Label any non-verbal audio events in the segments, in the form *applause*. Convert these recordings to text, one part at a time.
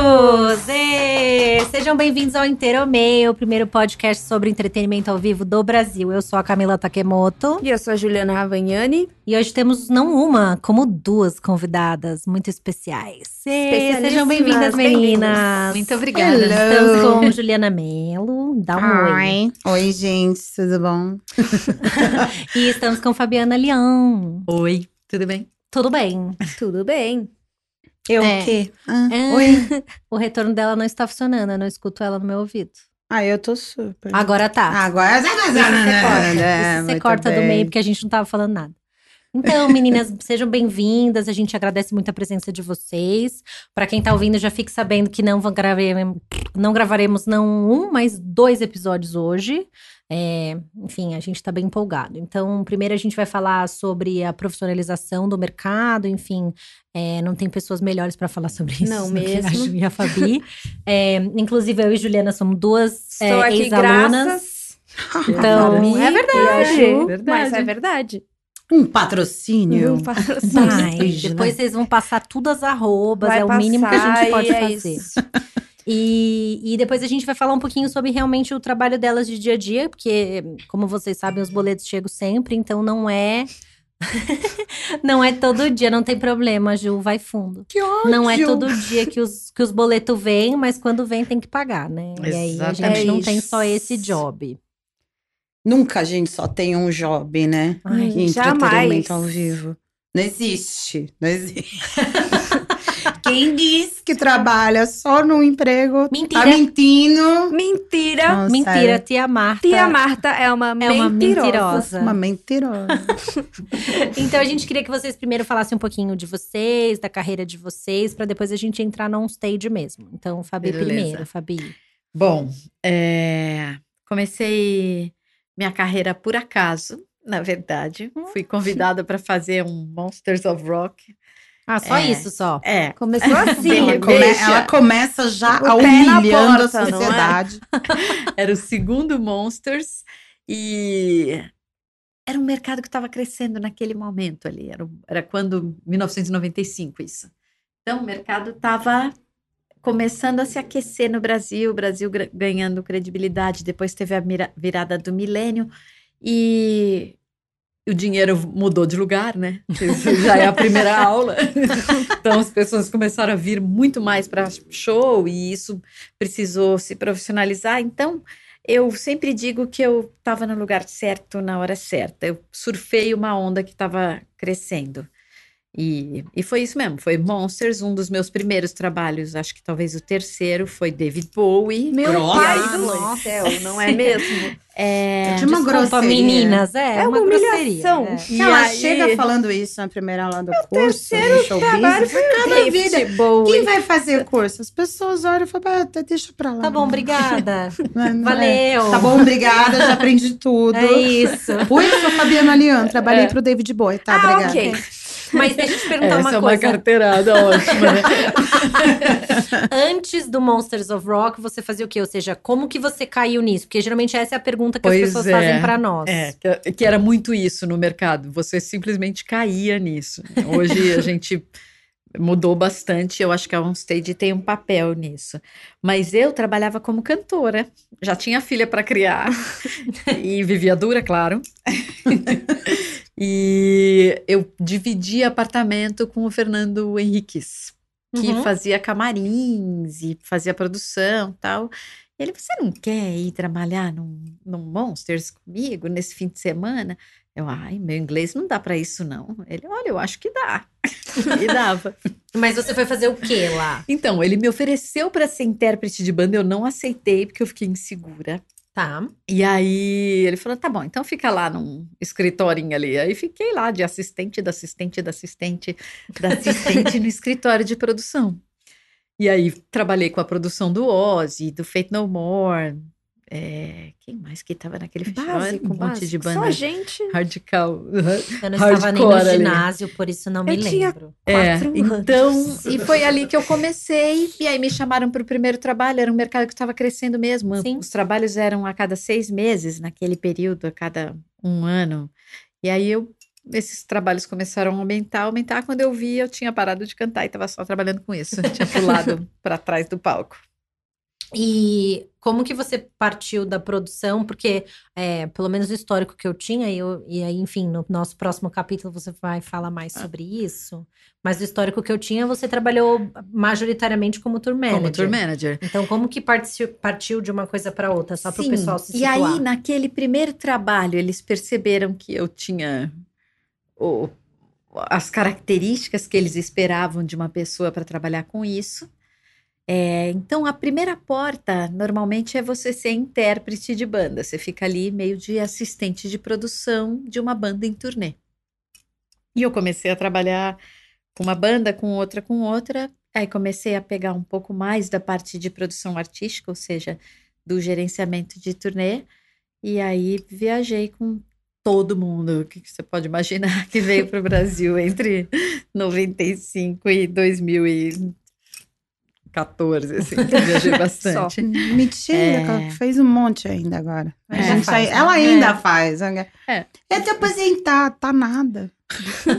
Bem-vindos! Sejam bem-vindos ao Inteiro Meio, o primeiro podcast sobre entretenimento ao vivo do Brasil. Eu sou a Camila Takemoto. E eu sou a Juliana Ravagnani. E hoje temos não uma, como duas convidadas muito especiais. Sejam bem-vindas, meninas! Muito obrigada. Hello. Estamos com Juliana Melo. Dá um oi. Oi, gente, tudo bom? *laughs* e estamos com Fabiana Leão. Oi, tudo bem? Tudo bem. Tudo bem. Eu É. o quê? Ah, É, Oi. *laughs* O retorno dela não está funcionando, eu não escuto ela no meu ouvido. Ah, eu tô super. Agora tá. Agora Isso você corta, É, você corta do meio, porque a gente não tava falando nada. Então, meninas, *laughs* sejam bem-vindas. A gente agradece muito a presença de vocês. Pra quem tá ouvindo, já fique sabendo que não, vão gravaremos, não gravaremos não um, mas dois episódios hoje. É, enfim, a gente tá bem empolgado. Então, primeiro a gente vai falar sobre a profissionalização do mercado. Enfim, é, não tem pessoas melhores pra falar sobre isso Não *laughs* que a mesmo. Ju e a Fabi. É, inclusive, eu e Juliana somos duas é, aqui ex-alunas. Então, Fabi é a verdade. Ju, Verdade. Mas é verdade. Um patrocínio. Um patrocínio. Vai. Depois vocês vão passar tudo as arrobas, Vai é o mínimo que a gente pode é fazer. isso. E, e depois a gente vai falar um pouquinho sobre realmente o trabalho delas de dia a dia, porque, como vocês sabem, os boletos chegam sempre, então não é. *laughs* não é todo dia, não tem problema, Ju, vai fundo. Que ódio. Não é todo dia que os, que os boletos vêm, mas quando vem tem que pagar, né? E aí a gente Exatamente. não É tem só esse job. Nunca a gente só tem um job, né? Ai, Em jamais. entretenimento ao vivo. Não existe. Não existe. *laughs* Quem diz que trabalha só no emprego Mentira. tá mentindo. Mentira. Não, Mentira, sério. tia Marta. Tia Marta é uma É uma mentirosa. mentirosa. Uma mentirosa. *laughs* Então a gente queria que vocês primeiro falassem um pouquinho de vocês, da carreira de vocês, pra depois a gente entrar num stage mesmo. Então, Fabi Beleza. primeiro, Fabi. Bom, é, comecei minha carreira por acaso, na verdade. Fui convidada para fazer um Monsters of Rock. Ah, só É. isso só. É, Começou *laughs* assim. Ela, repente, come- ela começa já O na humilhando porta, a é? sociedade. *laughs* era o segundo Monsters e era um mercado que estava crescendo naquele momento ali. Era, era quando 1995 isso. Então o mercado estava começando a se aquecer no Brasil, o Brasil ganhando credibilidade. Depois teve a virada do milênio e o dinheiro mudou de lugar, né? Isso já é a primeira *laughs* aula. Então as pessoas começaram a vir muito mais para show e isso precisou se profissionalizar. Então eu sempre digo que eu estava no lugar certo na hora certa. Eu surfei uma onda que estava crescendo. E, e foi isso mesmo, foi Monsters, um dos meus primeiros trabalhos, acho que talvez o terceiro foi David Bowie. Meu pai do céu, não é *laughs* mesmo? É, De uma Desculpa, grosseria. meninas. É, É uma uma grosseria. humilhação. é. E ela aí- chega falando isso na primeira aula do curso, terceiro trabalho foi o Cada vida. Bowie. Quem vai fazer curso? As pessoas olham e falam, ah, tá, deixa pra lá. Tá bom, obrigada. *laughs* Não é. Valeu. Tá bom, obrigada, já aprendi tudo. É isso. Eu sou Fabiana Lian, trabalhei É. pro David Bowie, tá? ah, obrigada. ok. Mas deixa eu te perguntar essa uma é uma coisa. carteirada ótima, né? *laughs* Antes do Monsters of Rock, você fazia o quê? Ou seja, como que você caiu nisso? Porque geralmente essa é a pergunta que Pois as pessoas é. fazem pra nós. É, que, que era muito isso no mercado. Você simplesmente caía nisso. Hoje a gente mudou bastante. Eu acho que a Onstage tem um papel nisso. Mas eu trabalhava como cantora. Já tinha filha para criar. *laughs* e vivia dura, claro. *laughs* e eu dividia apartamento com o Fernando Henriques, que Uhum. fazia camarins e fazia produção tal. Ele, você não quer ir trabalhar num, num Monsters comigo nesse fim de semana? Eu, ai, meu inglês não dá para isso, não. Ele, olha, eu acho que dá. *laughs* e dava. Mas você foi fazer o quê lá? Então, ele me ofereceu para ser intérprete de banda, eu não aceitei porque eu fiquei insegura. Tá. E aí ele falou: tá bom, então fica lá num escritorinho ali. Aí fiquei lá de assistente, da assistente, da assistente, da assistente no *laughs* escritório de produção. E aí trabalhei com a produção do Ozzy, do Fate No More. É, quem mais que tava naquele festival? Básico, um monte básico. de banda. Só gente. Radical. Eu *laughs* não estava nem no Hardcore ali. ginásio, por isso não me Eu tinha lembro. É, Quatro então, anos. e foi ali que eu comecei, e aí me chamaram para o primeiro trabalho, era um mercado que estava crescendo mesmo, Sim. os trabalhos eram a cada seis meses, naquele período, a cada um ano, e aí eu esses trabalhos começaram a aumentar, aumentar. Quando eu vi, eu tinha parado de cantar e estava só trabalhando com isso. tinha pulado *laughs* para trás do palco. E como que você partiu da produção? Porque, é, pelo menos o histórico que eu tinha, e, eu, e aí, enfim, no nosso próximo capítulo você vai falar mais Ah. sobre isso. Mas o histórico que eu tinha, você trabalhou majoritariamente como tour manager. Como tour manager. Então, como que partiu, de uma coisa para outra? Só para o pessoal se E situar. aí, naquele primeiro trabalho, eles perceberam que eu tinha o- as características que eles esperavam de uma pessoa para trabalhar com isso. É, então, a primeira porta, normalmente, é você ser intérprete de banda. Você fica ali meio de assistente de produção de uma banda em turnê. E eu comecei a trabalhar com uma banda, com outra, com outra. Aí comecei a pegar um pouco mais da parte de produção artística, ou seja, do gerenciamento de turnê. E aí viajei com todo mundo que você pode imaginar *laughs* que veio para o Brasil entre 95 e 2014, assim, viajei *laughs* bastante. Mentira, É. que ela fez um monte ainda agora. A É, gente faz, aí- ela né? ainda faz. É. É. É te aposentar, tá nada. *laughs*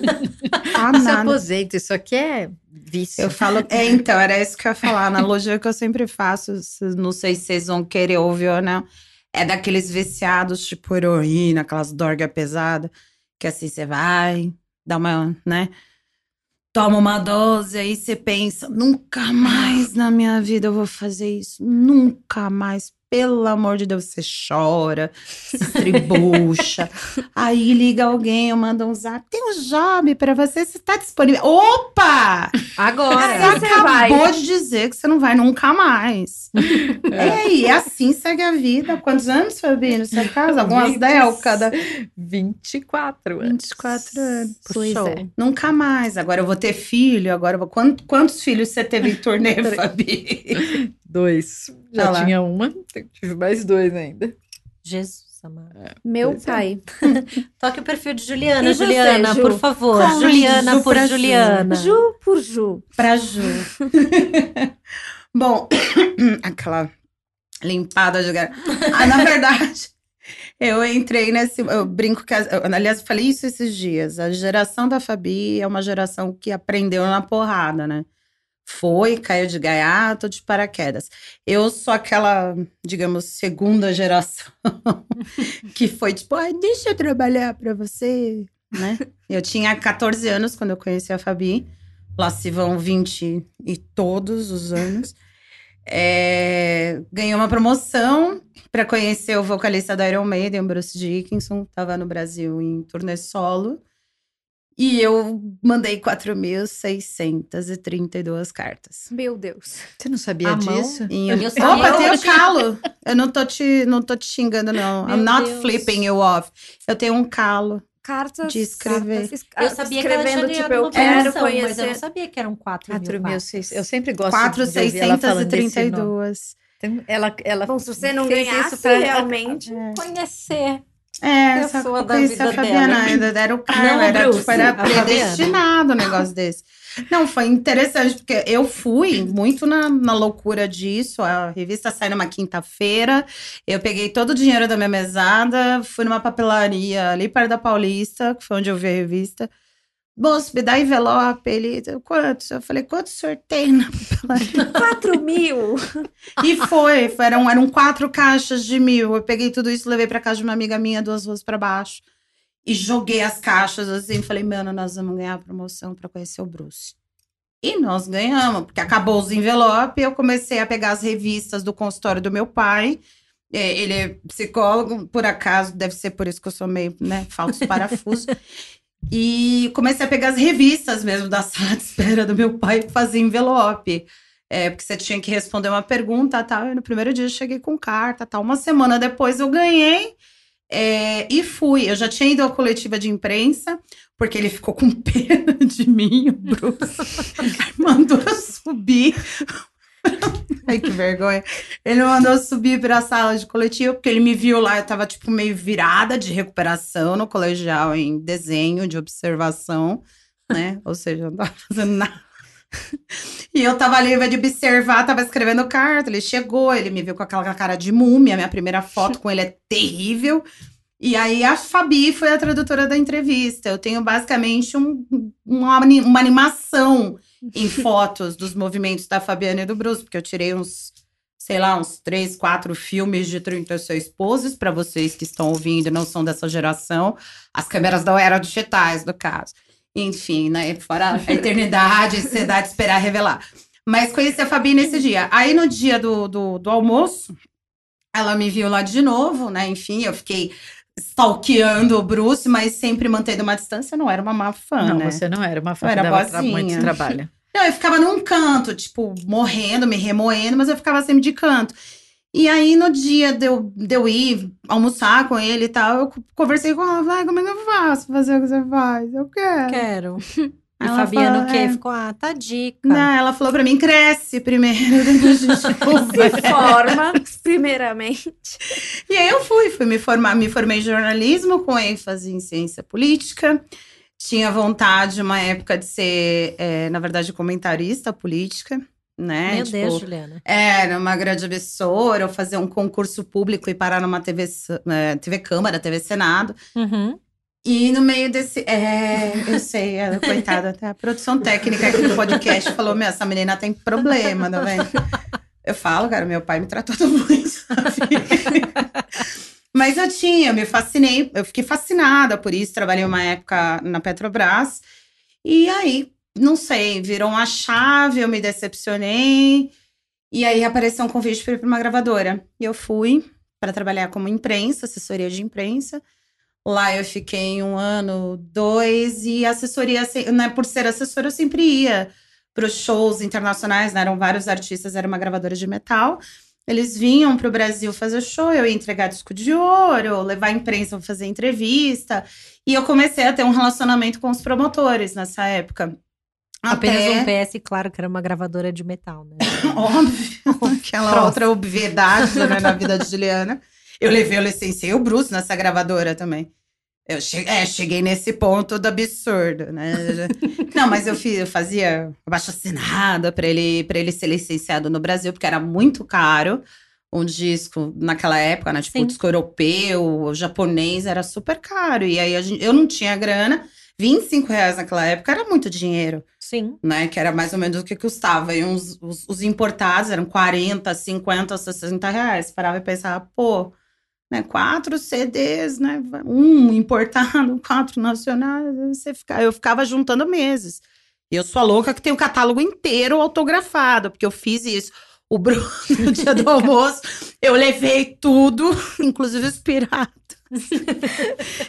tá Se nada. aposenta, isso aqui é vício. Eu falo, *laughs* é, então, era isso que eu ia falar. A analogia que eu sempre faço, não sei se vocês vão querer ouvir ou não, é daqueles viciados, tipo heroína, aquelas dorgas pesadas, que assim você vai, dá uma, né? Toma uma dose, aí você pensa, nunca mais na minha vida eu vou fazer isso, nunca mais. Pelo amor de Deus, você chora, se estribucha. *laughs* aí liga alguém, eu mando um zap. Tem um job pra você, você tá disponível. Opa! Agora. Você você acabou vai. de dizer que você não vai nunca mais. *laughs* é. e assim segue a vida. Quantos anos, Fabi, no seu caso? Algumas Vinte- décadas. 24 anos. 24 anos. Pois Show. é. Nunca mais. Agora eu vou ter filho. Agora eu vou... Quantos, quantos filhos você teve em turnê, Fabi? *laughs* Dois. Já Ah tinha uma, tive mais dois ainda. Jesus amado. Meu é. pai. *laughs* Toque o perfil de Juliana, E você, Juliana, Ju? por favor. Como Juliana Ju por pra Ju? Juliana. Ju por Ju. pra Ju. *laughs* Bom, *coughs* aquela limpada de gar- Ah, na verdade, *laughs* eu entrei nesse. Eu brinco que. aliás, eu falei isso esses dias. A geração da Fabi é uma geração que aprendeu na porrada, né? Foi, caiu de gaiato, de paraquedas. Eu sou aquela, digamos, segunda geração *laughs* que foi tipo, ai, deixa eu trabalhar pra você, né? Eu tinha 14 anos quando eu conheci a Fabi. Lá se vão 20 e todos os anos. É, ganhei uma promoção para conhecer o vocalista da Iron Maiden, Bruce Dickinson, estava no Brasil em turnê solo. E eu mandei 4.632 cartas. Meu Deus. Você não sabia A mão? disso? Em- Eu sabia, Opa, eu tem o calo. Eu não tô te, não tô te xingando, não. Meu I'm not Deus. flipping you off. Eu tenho um calo. Cartas. De escrever. cartas, Eu sabia que escrevendo, ganhado tipo, eu quero promoção, mas eu conhecer. não sabia que eram 4 mil 4 mil, cartas. seis- eu sempre gosto de ouvir ela falando desse nome. 4.632. Tem- Ela, ela Bom, se você não ganhasse isso pra- *laughs* realmente. Conhecer. É, só Pessoa que eu da conheci a Fabiana dela. ainda, era o cara, Não era, Bruce, tipo, era predestinado um negócio desse. Não, foi interessante, porque eu fui muito na, na loucura disso, a revista sai numa quinta-feira, eu peguei todo o dinheiro da minha mesada, fui numa papelaria ali perto da Paulista, que foi onde eu vi a revista, Moço, me dá envelope, ele, quantos? Eu falei, quantos sorteio na? 4 *laughs* mil. E foi, foi- eram, eram quatro caixas de mil. Eu peguei tudo isso, levei pra casa de uma amiga minha, duas ruas pra baixo. E joguei as caixas assim. Falei, mano, nós vamos ganhar a promoção pra conhecer o Bruce. E nós ganhamos, porque acabou os envelopes. Eu comecei a pegar as revistas do consultório do meu pai. É, Ele é psicólogo, por acaso, deve ser por isso que eu sou meio, né, falta os parafusos. *laughs* E comecei a pegar as revistas mesmo da sala de espera do meu pai e fazer envelope. É, porque você tinha que responder uma pergunta tal. E no primeiro dia eu cheguei com carta tal. Uma semana depois eu ganhei é, e fui. Eu já tinha ido à coletiva de imprensa, porque ele ficou com *laughs* pena de mim, o Bruce. *laughs* mandou eu subir. *laughs* Ai, que vergonha. Ele mandou subir para a sala de coletiva, porque ele me viu lá, eu tava tipo meio virada de recuperação no colegial em desenho, de observação, né? *laughs* Ou seja, não tava fazendo nada. E eu tava ali, de observar, tava escrevendo carta. Ele chegou, ele me viu com aquela cara de múmia. Minha primeira foto com ele é terrível. E aí a Fabi foi a tradutora da entrevista. Eu tenho basicamente um- uma, uma animação em *laughs* fotos dos movimentos da Fabiana e do Bruce, porque eu tirei uns, sei lá, uns três, quatro filmes de 36 poses para vocês que estão ouvindo e não são dessa geração. As câmeras não eram digitais, no caso. Enfim, né? Fora a *laughs* eternidade, a ansiedade de esperar revelar. Mas conheci a Fabi nesse dia. Aí no dia do, do, do almoço, ela me viu lá de novo, né? Enfim, eu fiquei stalkeando o Bruce, mas sempre mantendo uma distância. Eu não era uma má fã, não, né? você não era uma fã Eu era dava tra- boazinha. muito trabalho. *laughs* Não, eu ficava num canto, tipo, morrendo, me remoendo, mas eu ficava sempre de canto. E aí, no dia de eu, de eu ir almoçar com ele e tal, eu conversei com ela, vai, como é que eu faço fazer o que você faz? Eu quero. Quero. *laughs* E Ela Fabiana fala, o quê? é. Ficou, ah, tá dica. Não, ela falou pra mim, cresce primeiro, *laughs* depois a gente *laughs* conversa. Se forma, primeiramente. E aí eu fui, fui me formar, me formei em jornalismo com ênfase em ciência política. Tinha vontade, uma época, de ser, é, na verdade, comentarista política, né? Meu Tipo, Deus, Juliana. Era uma grande emissora, fazer um concurso público e parar numa TV, eh, TV Câmara, TV Senado. Uhum. E no meio desse. É, eu sei, é, coitada, até a produção técnica aqui do podcast falou: Meu, essa menina tem problema, tá vendo? Eu falo, cara, meu pai me tratou tão muito, sabe? Mas eu tinha, eu me fascinei, eu fiquei fascinada por isso. Trabalhei uma época na Petrobras. E aí, não sei, virou uma chave, eu me decepcionei. E aí apareceu um convite para ir para uma gravadora. E eu fui para trabalhar como imprensa, assessoria de imprensa. Lá eu fiquei um ano, dois, e assessoria, se- né, por ser assessora, eu sempre ia para os shows internacionais, né? Eram vários artistas, era uma gravadora de metal. Eles vinham para o Brasil fazer show, eu ia entregar disco de ouro, levar a imprensa para fazer entrevista. E eu comecei a ter um relacionamento com os promotores nessa época. Apenas um Até- PS, claro que era uma gravadora de metal, né? *laughs* Óbvio, *laughs* aquela Próximo. outra obviedade né, na vida de Juliana. Eu levei, eu licenciei o Bruce nessa gravadora também. Eu che é, cheguei nesse ponto do absurdo, né? *laughs* Não, mas eu, fiz, eu fazia abaixo assinada para ele, pra ele ser licenciado no Brasil, porque era muito caro um disco naquela época, né? Tipo, Sim. o disco europeu, o japonês, era super caro. E aí gente- eu não tinha grana. 25 reais naquela época era muito dinheiro Sim. né? Que era mais ou menos o que custava. E uns, os, os importados eram 40, 50, 60 reais. Parava e pensava, pô, né? Quatro CDs, né? Um importado, *laughs* quatro nacionais. Você fica, eu ficava juntando meses. E eu sou a louca que tem o catálogo inteiro autografado, porque eu fiz isso. O Bruno, no dia do *laughs* almoço, eu levei tudo, *laughs* inclusive os piratas.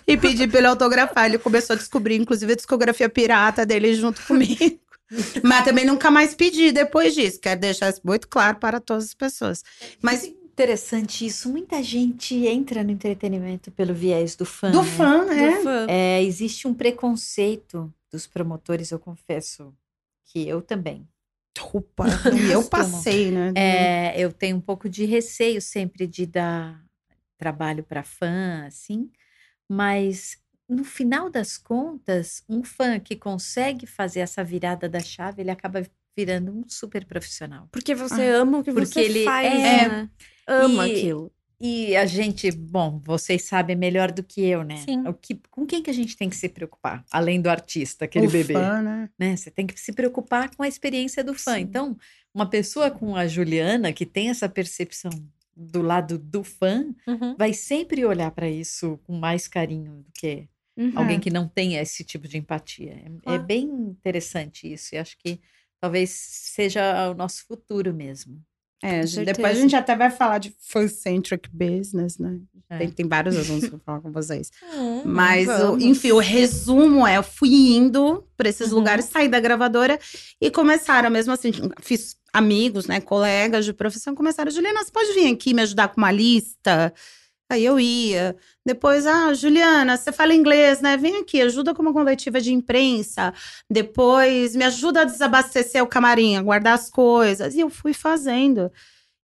e pedi pra ele autografar. Ele começou a descobrir, inclusive, a discografia pirata dele junto comigo. Mas também nunca mais pedi depois disso. Quero deixar isso muito claro para todas as pessoas. Mas Interessante isso. Muita gente entra no entretenimento pelo viés do fã. do né? fã, né? Do fã. É, existe um preconceito dos promotores, eu confesso que eu também. Opa, *laughs* e eu passei, né? É, eu tenho um pouco de receio sempre de dar trabalho para fã, assim, mas no final das contas, um fã que consegue fazer essa virada da chave, ele acaba virando um super profissional. Porque você ama o que Porque você ele faz, é- né? Ama E- aquilo. E a gente, bom, vocês sabem melhor do que eu, né? Sim. O que, com quem que a gente tem que se preocupar? Além do artista, aquele o bebê. fã, né? né? Você tem que se preocupar com a experiência do fã. Sim. Então, uma pessoa com a Juliana, que tem essa percepção do lado do fã, Uhum. vai sempre olhar para isso com mais carinho do que Uhum. alguém que não tenha esse tipo de empatia. É, é bem interessante isso. E acho que talvez seja o nosso futuro mesmo. É, depois a gente até vai falar de fan-centric business, né? É. Tem, tem vários assuntos pra falar com vocês. Hum, *laughs* Mas, o- enfim, o resumo é: eu fui indo para esses Uhum. lugares, saí da gravadora e começaram, mesmo assim, fiz amigos, né, colegas de profissão, começaram, Juliana, você pode vir aqui me ajudar com uma lista? Aí eu ia. Depois, ah, Juliana, você fala inglês, né? Vem aqui, ajuda com uma coletiva de imprensa. Depois, me ajuda a desabastecer o camarim, a guardar as coisas. E eu fui fazendo.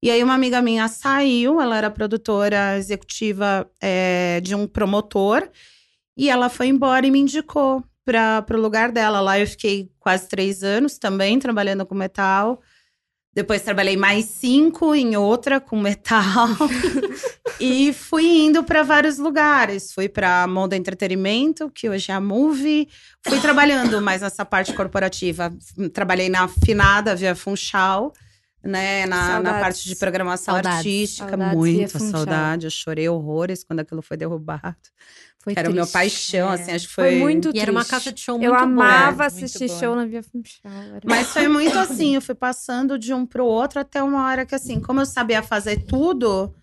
E aí, uma amiga minha saiu, ela era produtora executiva é, de um promotor, e ela foi embora e me indicou para o lugar dela. Lá eu fiquei quase três anos também, trabalhando com metal. Depois trabalhei mais cinco em outra com metal. *laughs* e fui indo para vários lugares. Fui para Moda Entretenimento, que hoje é a Movie. Fui trabalhando mais nessa parte corporativa. Trabalhei na Finada Via Funchal, né? Na, na parte de programação Saudades. artística. Saudades, Muita saudade. Eu chorei horrores quando aquilo foi derrubado. Foi Que era o meu triste. paixão, É. assim, acho que Foi foi. muito E era uma triste. casa de show muito Eu boa. amava assistir boa. show na Via Funchal. era- Mas foi *laughs* muito assim, eu fui passando de um pro outro até uma hora que, assim, como eu sabia fazer tudo,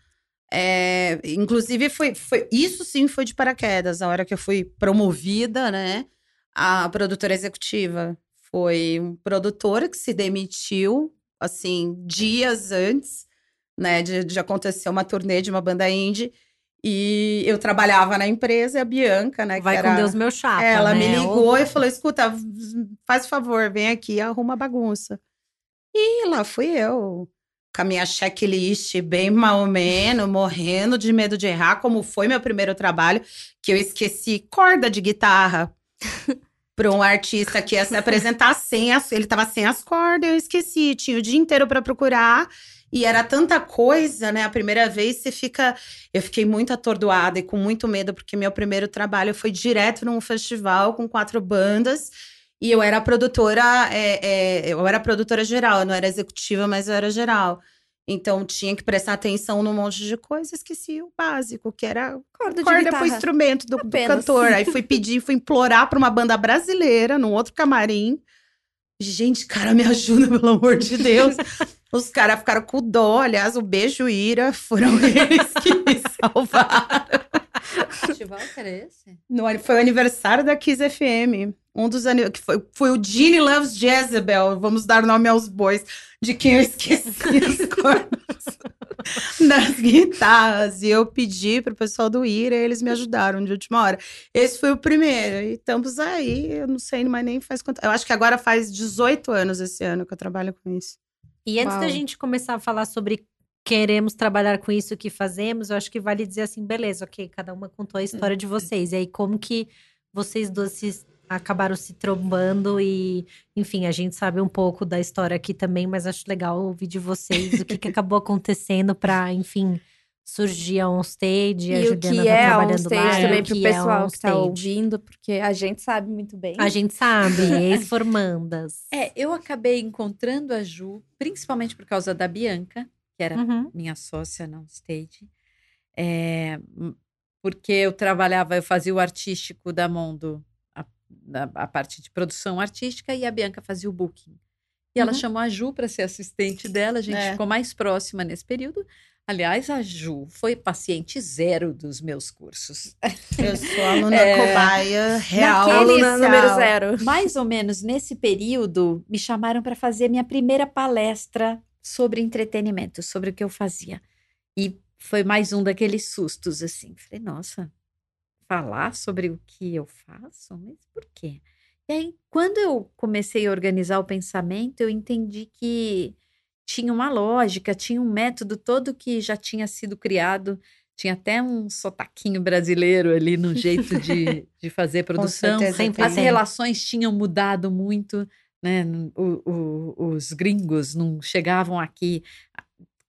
é, inclusive foi, foi. Isso sim foi de paraquedas, a hora que eu fui promovida, né? A produtora executiva. Foi um produtor que se demitiu, assim, dias antes, né, de, de acontecer uma turnê de uma banda indie. E eu trabalhava na empresa, e a Bianca, né? Vai que com era... Deus, meu chapa. Ela me né? ligou e falou: escuta, faz favor, vem aqui e arruma a bagunça. E lá fui eu, com a minha checklist bem mal ou menos, morrendo de medo de errar, como foi meu primeiro trabalho, que eu esqueci corda de guitarra *laughs* para um artista que ia se apresentar sem as. Ele tava sem as cordas, eu esqueci. Tinha o dia inteiro para procurar. E era tanta coisa, né? A primeira vez você fica. Eu fiquei muito atordoada e com muito medo, porque meu primeiro trabalho foi direto num festival com quatro bandas. E eu era produtora, é, é, eu era produtora geral, eu não era executiva, mas eu era geral. Então tinha que prestar atenção num monte de coisa, esqueci o básico, que era Corda corda pro instrumento do, do cantor. Aí fui *laughs* pedir, fui implorar pra uma banda brasileira, num outro camarim. Gente, cara, me *laughs* ajuda, pelo amor de Deus. Os caras ficaram com dó. Aliás, o beijo Ira foram *laughs* eles que me salvaram. Festival que era esse? No, foi o aniversário da Kiss FM. Um dos que foi, foi o Gene Loves Jezebel. Vamos dar nome aos bois, de quem eu esqueci das *laughs* guitarras. E eu pedi pro pessoal do Ira e eles me ajudaram de última hora. Esse foi o primeiro. E estamos aí, eu não sei mais nem faz quanto. Eu acho que agora faz 18 anos esse ano que eu trabalho com isso. E antes da Uau. gente começar a falar sobre queremos trabalhar com isso que fazemos, eu acho que vale dizer assim, beleza, ok, cada uma contou a história de vocês. E aí, como que vocês duas se, acabaram se trombando e, enfim, a gente sabe um pouco da história aqui também, mas acho legal ouvir de vocês o que, que acabou acontecendo pra, enfim, surgir a onstage, a E o Juliana que tá é trabalhando onstage lá, também o pro que é pessoal que tá onstage. ouvindo, porque a gente sabe muito bem. A gente sabe, *laughs* ex-formandas. É, eu acabei encontrando a Ju, principalmente por causa da Bianca, que era Uhum. minha sócia na stage. É, porque eu trabalhava, eu fazia o artístico da Mondo, a, a parte de produção artística, e a Bianca fazia o booking. E ela Uhum. chamou a Ju para ser assistente dela, a gente É. ficou mais próxima nesse período. Aliás, a Ju foi paciente zero dos meus cursos. Eu sou aluna *laughs* É. cobaia real. Aluna número zero. Mais ou menos nesse período, me chamaram para fazer minha primeira palestra sobre entretenimento, sobre o que eu fazia. E foi mais um daqueles sustos, assim. Falei, nossa, falar sobre o que eu faço? Mas por quê? E aí, quando eu comecei a organizar o pensamento, eu entendi que tinha uma lógica, tinha um método todo que já tinha sido criado. Tinha até um sotaquinho brasileiro ali no jeito de, *laughs* de fazer produção. certeza As relações tinham mudado muito, né? O- o- os gringos não chegavam aqui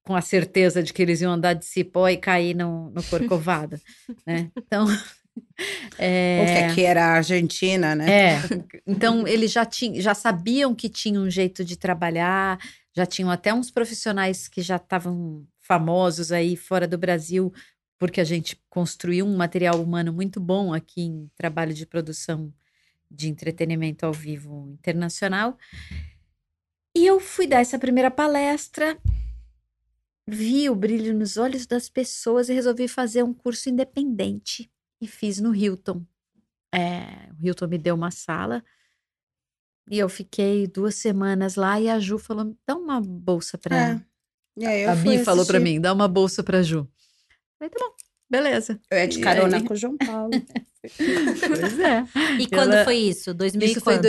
com a certeza de que eles iam andar de cipó e cair no, no Corcovado, né? Então, *laughs* é, O que aqui era a Argentina, né? é, então eles já, tinham, já sabiam que tinha um jeito de trabalhar, já tinham até uns profissionais que já estavam famosos aí fora do Brasil, porque a gente construiu um material humano muito bom aqui em trabalho de produção de entretenimento ao vivo internacional. E eu fui dar essa primeira palestra, vi o brilho nos olhos das pessoas e resolvi fazer um curso independente. E fiz no Hilton. É, o Hilton me deu uma sala e eu fiquei duas semanas lá e a Ju falou: dá uma bolsa para É. E aí eu A fui Mi falou para assistir. mim: dá uma bolsa para Ju. Falei, tá bom, beleza. Eu ia de E carona aí? com o João Paulo. *laughs* Pois é. E quando Ela- foi isso? 2000 Isso foi quanto?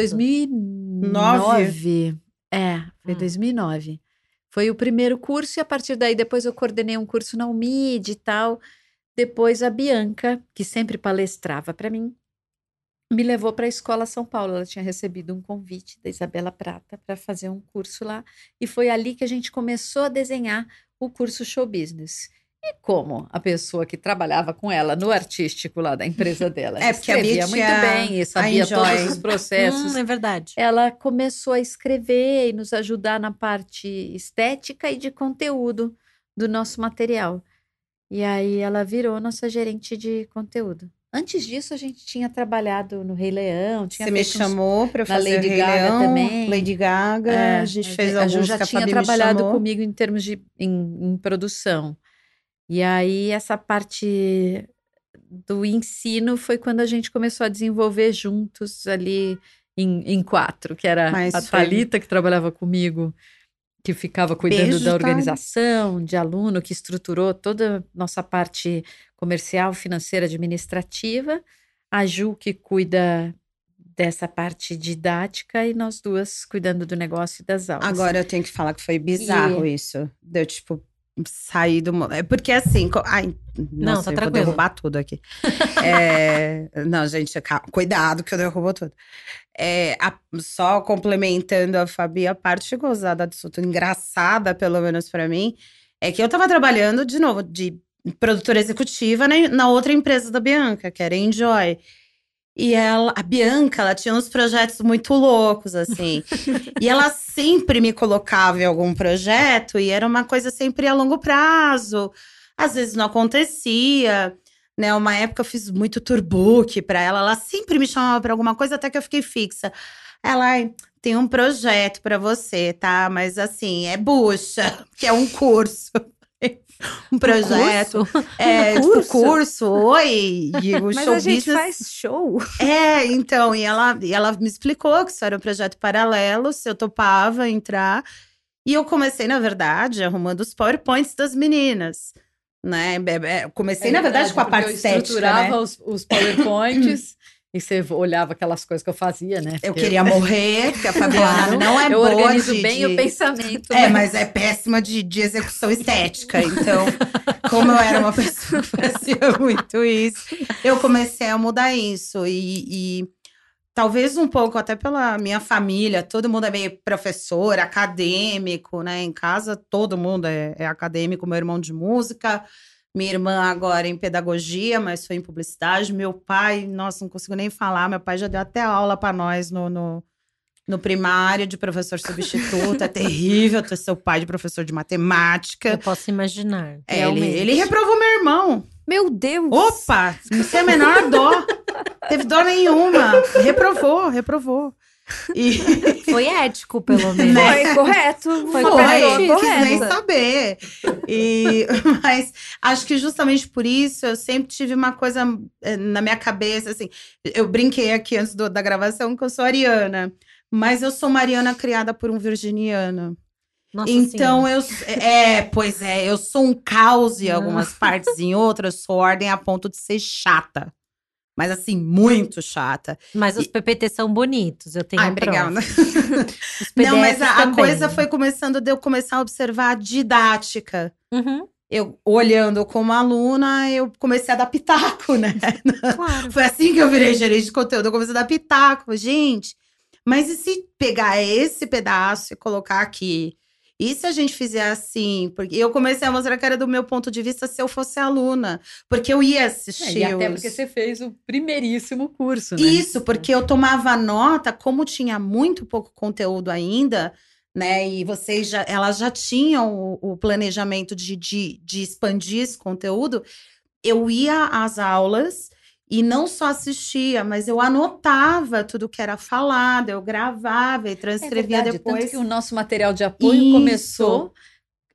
2009. É, foi Hum. 2009. Foi o primeiro curso e a partir daí depois eu coordenei um curso na UMID e tal. Depois a Bianca, que sempre palestrava para mim, me levou para a Escola São Paulo. Ela tinha recebido um convite da Isabela Prata para fazer um curso lá. E foi ali que a gente começou a desenhar o curso Show Business. E como a pessoa que trabalhava com ela no artístico lá da empresa *laughs* dela É, porque a Bia escrevia muito bem e sabia todos os processos, Hum, é verdade. ela começou a escrever e nos ajudar na parte estética e de conteúdo do nosso material. E aí ela virou nossa gerente de conteúdo. Antes disso, a gente tinha trabalhado no Rei Leão, tinha Você me chamou para fazer Lady Rei Gaga Leão, também. Lady Gaga, É, a gente a fez a alguns já a tinha Fabi me trabalhado comigo em termos de em, em produção. E aí essa parte do ensino foi quando a gente começou a desenvolver juntos ali em, em quatro, que era Mas a foi- Thalita que trabalhava comigo, que ficava cuidando Beijo, da Thali. organização, de aluno, que estruturou toda a nossa parte comercial, financeira, administrativa. A Ju que cuida dessa parte didática e nós duas cuidando do negócio e das aulas. Agora eu tenho que falar que foi bizarro isso. Deu, tipo, sair do. mo- É porque assim. co- Ai, nossa, tá eu vou tranquilo. derrubar tudo aqui. *laughs* É, Não, gente, ca- cuidado que eu derrubo tudo. É, a- Só complementando a Fabi, a parte gozada disso tudo, engraçada, pelo menos pra mim, é que eu tava trabalhando, de novo, de produtora executiva na, na outra empresa da Bianca, que era Enjoy. E ela, a Bianca, ela tinha uns projetos muito loucos, assim. *laughs* e ela sempre me colocava em algum projeto e era uma coisa sempre a longo prazo. Às vezes não acontecia, né? Uma época eu fiz muito turbook pra ela, ela sempre me chamava pra alguma coisa até que eu fiquei fixa. Ela, "Ai, tem um projeto pra você, tá? Mas assim, é bucha, *laughs* que é um curso. *laughs* um projeto. Curso? *laughs* É, Um tipo, curso? curso, oi. O Mas show a gente business faz show. *laughs* é, então, e ela, e ela me explicou que isso era um projeto paralelo, se eu topava entrar. E eu comecei, na verdade, arrumando os PowerPoints das meninas. Né? Be- be- Comecei, na verdade, com a parte É eu estética. estruturava Né? os, os PowerPoints *clears throat* e você olhava aquelas coisas que eu fazia, né? Eu queria morrer, *laughs* porque a Fabiana Claro. não é eu boa organizo de, bem de- o pensamento. É, né? mas é péssima de, de execução estética. Então, como eu era uma *laughs* pessoa que fazia muito isso, eu comecei a mudar isso. E, e talvez um pouco até pela minha família, todo mundo é meio professor, acadêmico, né? Em casa, todo mundo é, é acadêmico, meu irmão de música. Minha irmã agora em pedagogia, mas foi em publicidade. Meu pai, nossa, não consigo nem falar. Meu pai já deu até aula para nós no, no, no primário de professor substituto. É terrível ter seu pai de professor de Eu matemática. posso imaginar. É, ele, ele reprovou meu irmão. Meu Deus! Opa, não tem a menor dó. Teve dó nenhuma. Reprovou, reprovou. E *laughs* Foi ético, pelo menos. Foi correto. Foi uma correto. não quis nem saber. E, *laughs* mas acho que justamente por isso eu sempre tive uma coisa eh, na minha cabeça, assim. Eu brinquei aqui antes do- da gravação que eu sou ariana. Mas eu sou mariana criada por um virginiano. Nossa Então Senhora. eu é, pois é, eu sou um caos em algumas partes, em outras sou ordem a ponto de ser chata. Mas assim, muito chata. Mas os PPT são bonitos, eu tenho Ai, obrigada. *laughs* Não, mas a, a coisa foi começando de eu começar a observar a didática. Uhum, Eu olhando como aluna, eu comecei a dar pitaco, né? *laughs* claro. Foi assim que eu virei gerente de conteúdo. Eu comecei a dar pitaco. Gente, mas e se pegar esse pedaço e colocar aqui? E se a gente fizer assim? Porque eu comecei a mostrar que era do meu ponto de vista se eu fosse aluna. Porque eu ia É, assistir. e até os- porque você fez o primeiríssimo curso, né? Isso, porque eu tomava nota, como tinha muito pouco conteúdo ainda, né? E vocês já, elas já tinham o, o planejamento de, de, de expandir esse conteúdo. Eu ia às aulas e não só assistia, mas eu anotava tudo que era falado, eu gravava e É transcrevia verdade, depois. Tanto que o nosso material de apoio Isso. começou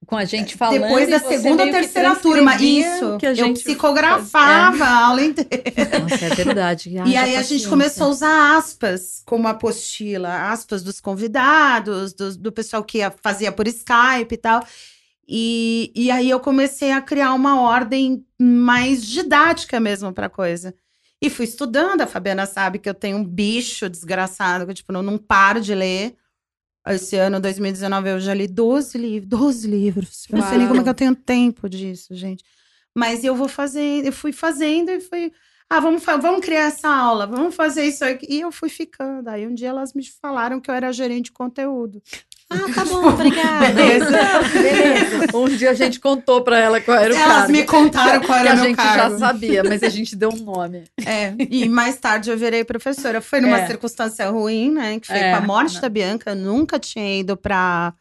com a gente falando. Depois da segunda ou terceira turma, isso. Que a eu gente psicografava a aula inteira. Nossa, é verdade. *laughs* E aí a gente paciência. começou a usar aspas como apostila, aspas dos convidados, do, do pessoal que ia- fazia por Skype e tal. E, e aí eu comecei a criar uma ordem mais didática mesmo para coisa. E fui estudando, a Fabiana sabe que eu tenho um bicho desgraçado, que tipo, eu não paro de ler. Esse ano, 2019, eu já li 12 livros. 12 livros. Eu não sei nem como é que eu tenho tempo disso, gente. Mas eu vou fazer, eu fui fazendo e fui Ah, vamos, vamos criar essa aula, vamos fazer isso aqui. E eu fui ficando. Aí um dia elas me falaram que eu era gerente de conteúdo. Ah, tá bom, obrigada. *laughs* Beleza. Beleza. Um dia a gente contou pra ela qual era o Elas cargo. me contaram qual era a o meu gente cargo. já sabia, mas a gente deu um nome. É, e mais tarde eu virei professora. Foi numa É. circunstância ruim, né? Que foi É, com a morte não. da Bianca. Eu nunca tinha ido pra,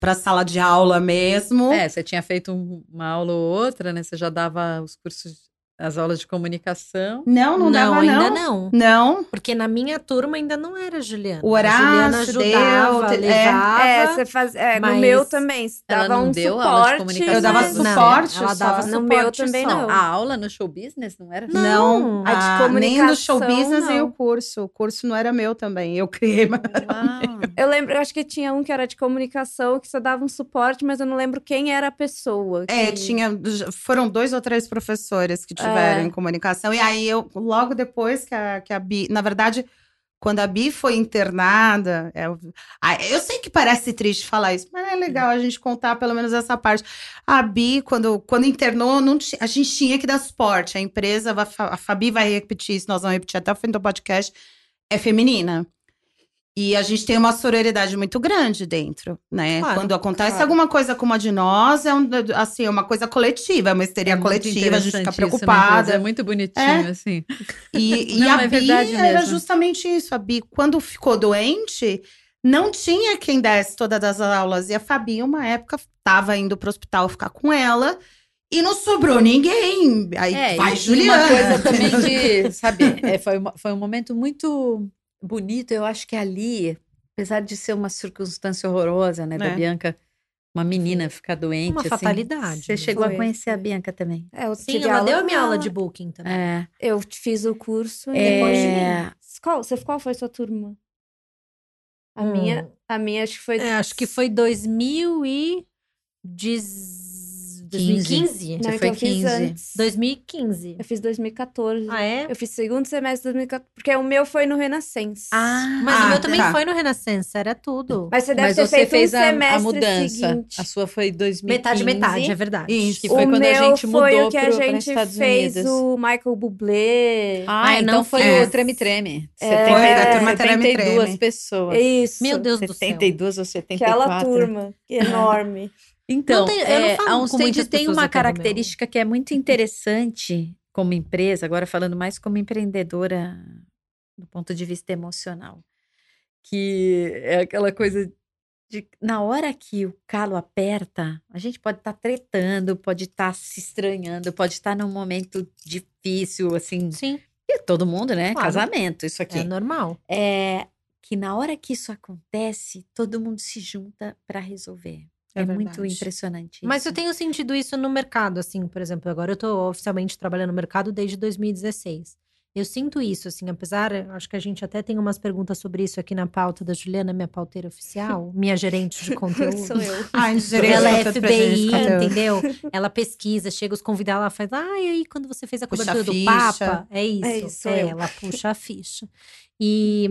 pra sala de aula mesmo. É, você tinha feito um- uma aula ou outra, né? Você já dava os cursos, as aulas de comunicação. Não, não, dava, ainda não. não. Não. Porque na minha turma ainda não era Juliana. O A Juliana Horácio ajudava, deu, é. levava. É, você faz. É, mas no meu também. você Dava não um deu suporte. aula de comunicação Eu dava mas- Não, suporte ela só. dava No suporte meu também só. não. A aula no show business não era? Não, a de ah, nem do show comunicação, business nem não. o curso. O curso não era meu também. Eu criei. mas-. *laughs* Eu lembro, eu acho que tinha um que era de comunicação, que só dava um suporte, mas eu não lembro quem era a pessoa. É, que- tinha. Foram dois ou três professores que tiveram É. em comunicação. E aí eu, logo depois que a, que a Bi. Na verdade, quando a Bi foi internada. é, eu, eu sei que parece triste falar isso, mas é legal a gente contar pelo menos essa parte. A Bi, quando, quando internou, não a gente tinha que dar suporte. A empresa, a Fabi vai repetir isso, nós vamos repetir até o fim do podcast, é feminina. E a gente tem uma sororidade muito grande dentro, né? Claro, Quando acontece claro. alguma coisa com uma de nós, é um, assim, é uma coisa coletiva, é uma histeria É coletiva, a gente fica isso empresa, preocupada. É muito bonitinho, É. assim. E, *laughs* e Não, a é Bi era mesmo. justamente isso. A Bi, quando ficou doente, não tinha quem desse todas as aulas. E a Fabi, uma época, estava indo para o hospital ficar com ela. E não sobrou ninguém. Aí É, vai Juliana. Uma coisa também *laughs* de, sabe, é, foi, foi um momento muito bonito. Eu acho que ali, apesar de ser uma circunstância horrorosa, né, da É. Bianca, uma menina ficar doente. Uma assim, fatalidade, Você né? chegou Foi, a conhecer a. Bianca também. É, eu Sim, ela deu a minha aula de booking também. É. Eu fiz o curso e É, depois de mim. Qual, você, qual foi a sua turma? A Hum, minha, a minha acho que foi. é, acho que foi 2010... 2015? Não, Você então foi eu fiz 15. antes. 2015. Eu fiz 2014. Ah, é? Eu fiz segundo semestre de 2014. Porque o meu foi no Renascença. Ah, Mas Ah, o meu também tá. foi no Renascença, era tudo. Mas você deve mas ter você feito fez um a, semestre a mudança. seguinte. A sua foi 2015. Metade, metade, é verdade. Isso. Que foi o quando meu a gente mudou foi o que a pro- gente Estados fez Unidos. o Michael Bublé. Ah, Ah, então não foi fiz. o Treme Treme. É. 70, Foi, a turma Treme 72 Treme. pessoas. Isso. Meu Deus do céu. 72 ou 74. Aquela turma enorme. *laughs* Então, tem- eu não é, a Onstage tem uma característica que é muito interessante como empresa, agora falando mais como empreendedora do ponto de vista emocional, que é aquela coisa de na hora que o calo aperta, a gente pode estar tretando, pode estar se estranhando, pode estar num momento difícil, assim, Sim, e todo mundo, né? Claro. Casamento, isso aqui. é normal. É que na hora que isso acontece, todo mundo se junta para resolver. É É, muito impressionante. Mas isso. eu tenho sentido isso no mercado, assim, por exemplo, agora eu tô oficialmente trabalhando no mercado desde 2016. Eu sinto isso, assim, apesar, acho que a gente até tem umas perguntas sobre isso aqui na pauta da Juliana, minha pauteira oficial, *laughs* minha gerente de conteúdo. Sou eu. Ai, gerente Ela é de FBI, entendeu? Ela pesquisa, chega os convidados, ela faz, ah, e aí, quando você fez a Puxa cobertura a do. Papa? É isso. É isso, é, ela puxa a ficha. E,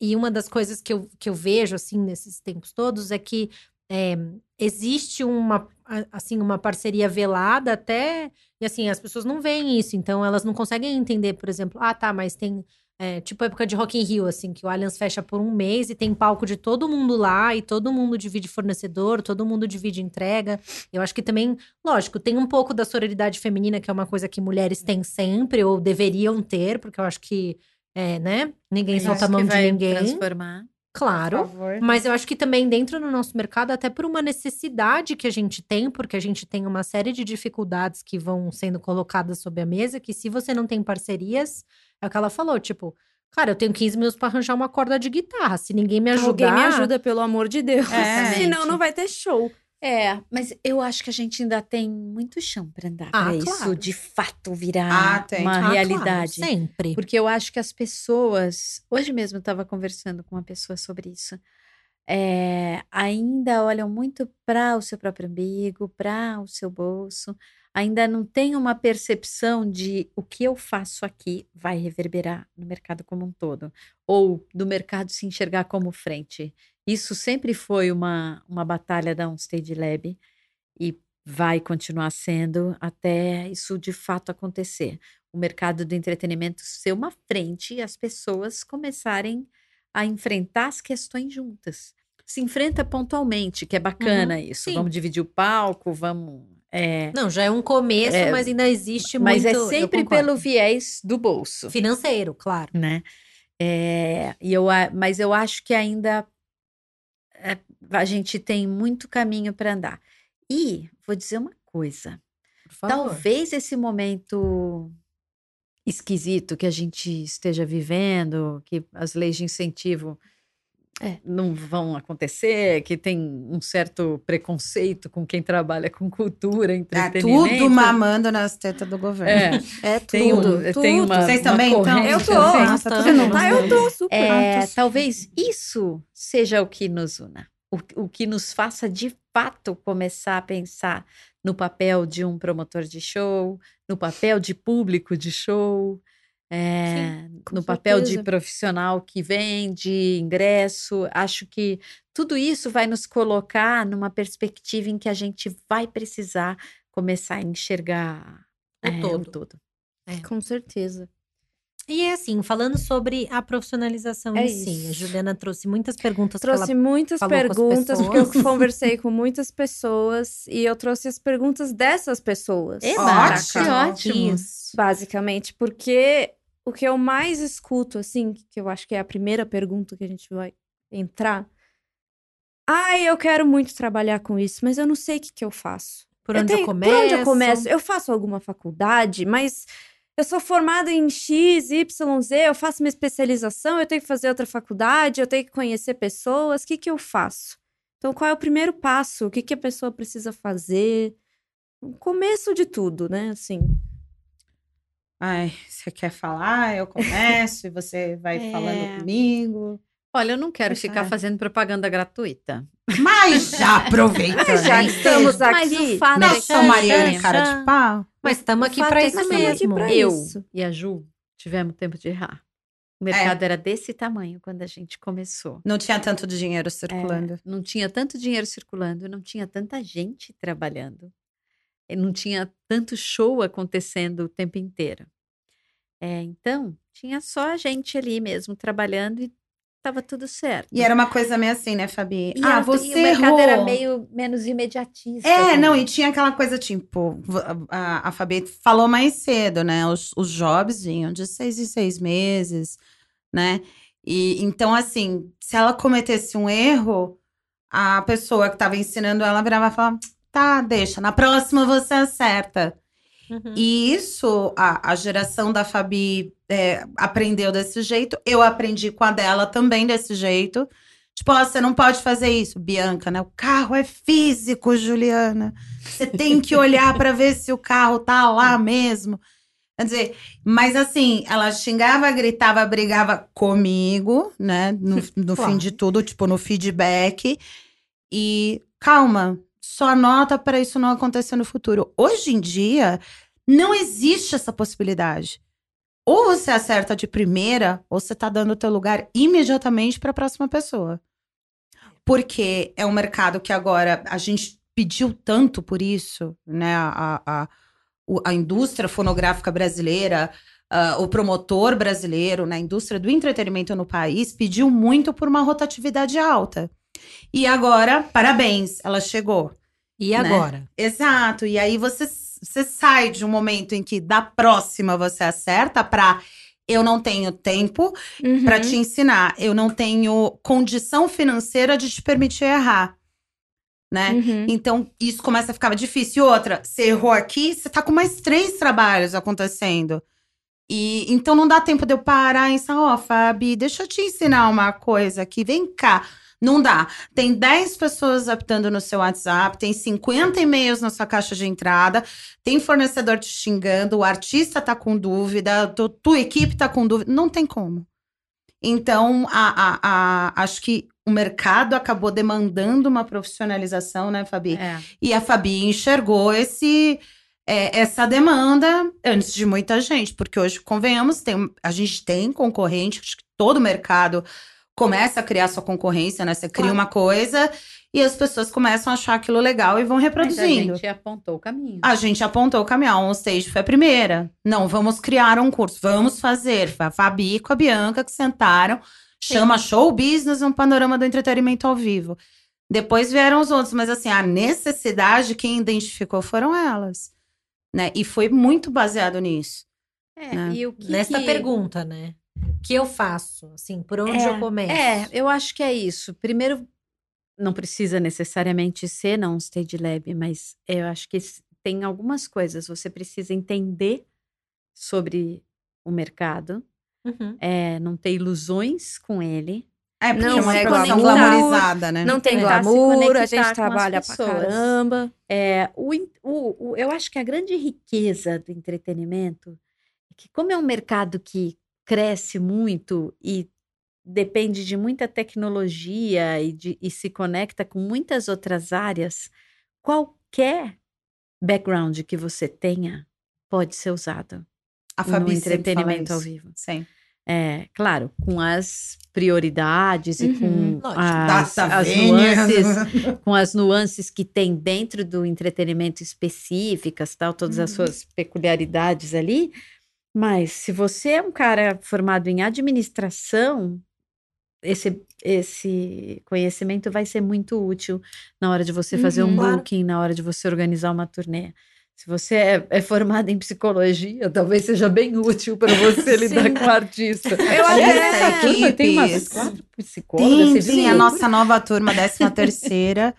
e uma das coisas que eu, que eu vejo, assim, nesses tempos todos, é que é, existe uma, assim, uma parceria velada até, e assim, as pessoas não veem isso, então elas não conseguem entender, por exemplo, ah, tá, mas tem, é, tipo época de Rock in Rio, assim, que o Allianz fecha por um mês e tem palco de todo mundo lá, e todo mundo divide fornecedor, todo mundo divide entrega, eu acho que também, lógico, tem um pouco da sororidade feminina, que é uma coisa que mulheres têm sempre, ou deveriam ter, porque eu acho que, é, né, ninguém É solta a mão de ninguém, transformar. Claro, mas eu acho que também dentro do nosso mercado, até por uma necessidade que a gente tem, porque a gente tem uma série de dificuldades que vão sendo colocadas sobre a mesa, que se você não tem parcerias, é o que ela falou, tipo, cara, eu tenho 15 minutos para arranjar uma corda de guitarra. Se ninguém me ajudar. Alguém me ajuda, pelo amor de Deus. É. *laughs* Senão não vai ter show. É, mas eu acho que a gente ainda tem muito chão para andar Ah, para isso claro. de fato virar Ah, uma Ah, claro, realidade. sempre. Porque eu acho que as pessoas. Hoje mesmo eu estava conversando com uma pessoa sobre isso. é, ainda olham muito para o seu próprio umbigo, para o seu bolso. Ainda não tem uma percepção de o que eu faço aqui vai reverberar no mercado como um todo. Ou do mercado se enxergar como frente. Isso sempre foi uma, uma batalha da Onstage Lab. E vai continuar sendo até isso de fato acontecer. O mercado do entretenimento ser uma frente e as pessoas começarem a enfrentar as questões juntas. Se enfrenta pontualmente, que é bacana isso. sim. Vamos dividir o palco, vamos. é, Não, já é um começo, É, mas ainda existe mas muito. é eu sempre pelo viés do bolso. financeiro, claro. né? É, e eu, mas eu acho que ainda é, a gente tem muito caminho para andar. E vou dizer uma coisa: talvez esse momento esquisito que a gente esteja vivendo, que as leis de incentivo É. não vão acontecer, que tem um certo preconceito com quem trabalha com cultura, É entretenimento. tudo mamando nas tetas do governo. É, É tem, um- tudo. tem tudo. uma, Vocês uma também, então? corrente, Eu tô. assim. Nossa, Tá não tá? Eu tô super. É, Fatos. talvez isso seja o que nos una, o, o que nos faça de fato começar a pensar no papel de um promotor de show, no papel de público de show, é, com no papel de certeza. profissional que vende ingresso. Acho que tudo isso vai nos colocar numa perspectiva em que a gente vai precisar começar a enxergar O é, todo. o todo. Com certeza. E é assim, falando sobre a profissionalização É em si, a. Juliana trouxe muitas perguntas Trouxe ela muitas falou com as perguntas, porque eu conversei com *laughs* muitas pessoas e eu trouxe as perguntas dessas pessoas. Eba, Ótimo. que ótimo. Isso. Basicamente, porque o que eu mais escuto, assim, que eu acho que é a primeira pergunta que a gente vai entrar. Ai, eu quero muito trabalhar com isso, mas eu não sei o que, que eu faço. Por onde eu, tenho- começo? Por onde eu começo? Eu faço alguma faculdade, mas eu sou formada em X, Y, Z, eu faço minha especialização, eu tenho que fazer outra faculdade, eu tenho que conhecer pessoas, o que, que eu faço? Então, qual é o primeiro passo? O que, que a pessoa precisa fazer? O começo de tudo, né? Assim. Ai, você quer falar? Eu começo e você vai *laughs* É. falando comigo. Olha, eu não quero ficar é. fazendo propaganda gratuita. Mas já aproveita. Mas já hein? estamos Mas aqui. o fato Não é sou Mariana, que cara de pau. Mas estamos aqui para é isso mesmo. eu isso. e a Ju tivemos tempo de errar. O mercado era desse tamanho quando a gente começou. Não tinha tanto dinheiro circulando. Não tinha tanto dinheiro circulando, não tinha tanta gente trabalhando, não tinha tanto show acontecendo o tempo inteiro. É, então, tinha só a gente ali mesmo trabalhando e estava tudo certo. E era uma coisa meio assim, né, Fabi? E ah, você e o mercado errou. era meio menos imediatista. É, também. não, e tinha aquela coisa tipo, a, a Fabi falou mais cedo, né? Os, os jobs vinham de seis em seis meses, né? E então, assim, se ela cometesse um erro, a pessoa que estava ensinando ela virava e falava: tá, deixa, na próxima você acerta. Uhum. E isso, a, a geração da Fabi é, aprendeu desse jeito. Eu aprendi com a dela também desse jeito. Tipo, ó, você não pode fazer isso, Bianca, né? O carro é físico, Juliana. Você tem que *laughs* olhar para ver se o carro tá lá mesmo. Quer dizer, mas assim, ela xingava, gritava, brigava comigo, né? No, no Claro. fim de tudo, tipo, no feedback. E calma, só anota para isso não acontecer no futuro. Hoje em dia, não existe essa possibilidade. Ou você acerta de primeira, ou você tá dando o teu lugar imediatamente para a próxima pessoa. Porque é um mercado que agora a gente pediu tanto por isso, né? A, a, a indústria fonográfica brasileira, ah, o promotor brasileiro, na indústria do entretenimento no país, pediu muito por uma rotatividade alta. E agora, parabéns, ela chegou. E né? agora? Exato. E aí você, você sai de um momento em que da próxima você acerta para eu não tenho tempo Uhum. para te ensinar, eu não tenho condição financeira de te permitir errar, né? Uhum. Então isso começa a ficar difícil. E outra, você errou aqui, você tá com mais três trabalhos acontecendo. E então não dá tempo de eu parar e falar, ó, Fabi, deixa eu te ensinar uma coisa aqui, vem cá. Não dá. Tem 10 pessoas apitando no seu WhatsApp, tem 50 e-mails na sua caixa de entrada, tem fornecedor te xingando, o artista tá com dúvida, tu, tua equipe tá com dúvida. Não tem como. Então, a, a, a- acho que o mercado acabou demandando uma profissionalização, né, Fabi? É. E a Fabi enxergou esse, é, essa demanda antes de muita gente, porque hoje, convenhamos, tem, a gente tem concorrente, acho que todo mercado começa a criar sua concorrência, né? Você cria uma coisa e as pessoas começam a achar aquilo legal e vão Mas a reproduzindo. gente apontou o caminho. A gente apontou o caminho. A On Stage foi a primeira. Não, vamos criar um curso. Vamos fazer. Foi a Fabi com a Bianca que sentaram. Chama Show Business, um panorama do entretenimento ao vivo. Depois vieram os outros, mas assim, a necessidade, quem identificou foram elas. Né? E foi muito baseado nisso. É, né? e o que Nesta que- pergunta, né? O que eu faço? Assim, por onde É, eu começo? É, eu acho que é isso. Primeiro, não precisa necessariamente ser não stage lab, mas eu acho que tem algumas coisas. Você precisa entender sobre o mercado, Uhum. é, não ter ilusões com ele. É, porque Não é uma é profissão glamour, glamorizada, né? Não tem Tentar se glamour, a gente trabalha pra caramba. É, o, o- o- eu acho que a grande riqueza do entretenimento é que, como é um mercado que cresce muito e depende de muita tecnologia e, de- e se conecta com muitas outras áreas, qualquer background que você tenha pode ser usado A no Fabi fala entretenimento ao vivo. Sim. É, claro, com as prioridades e Uhum, com lógico. as, as nuances *laughs* com as nuances que tem dentro do entretenimento específicas, tal, todas as Uhum. suas peculiaridades ali. Mas se você é um cara formado em administração, esse, esse conhecimento vai ser muito útil na hora de você fazer um Uhum. Claro. booking, na hora de você organizar uma turnê. Se você é, é formado em psicologia, talvez seja bem útil para você *laughs* lidar com artista. Eu Aliás, até- essa turma tem umas quatro psicólogas. Tem, sim, a nossa nova turma, 13 terceira,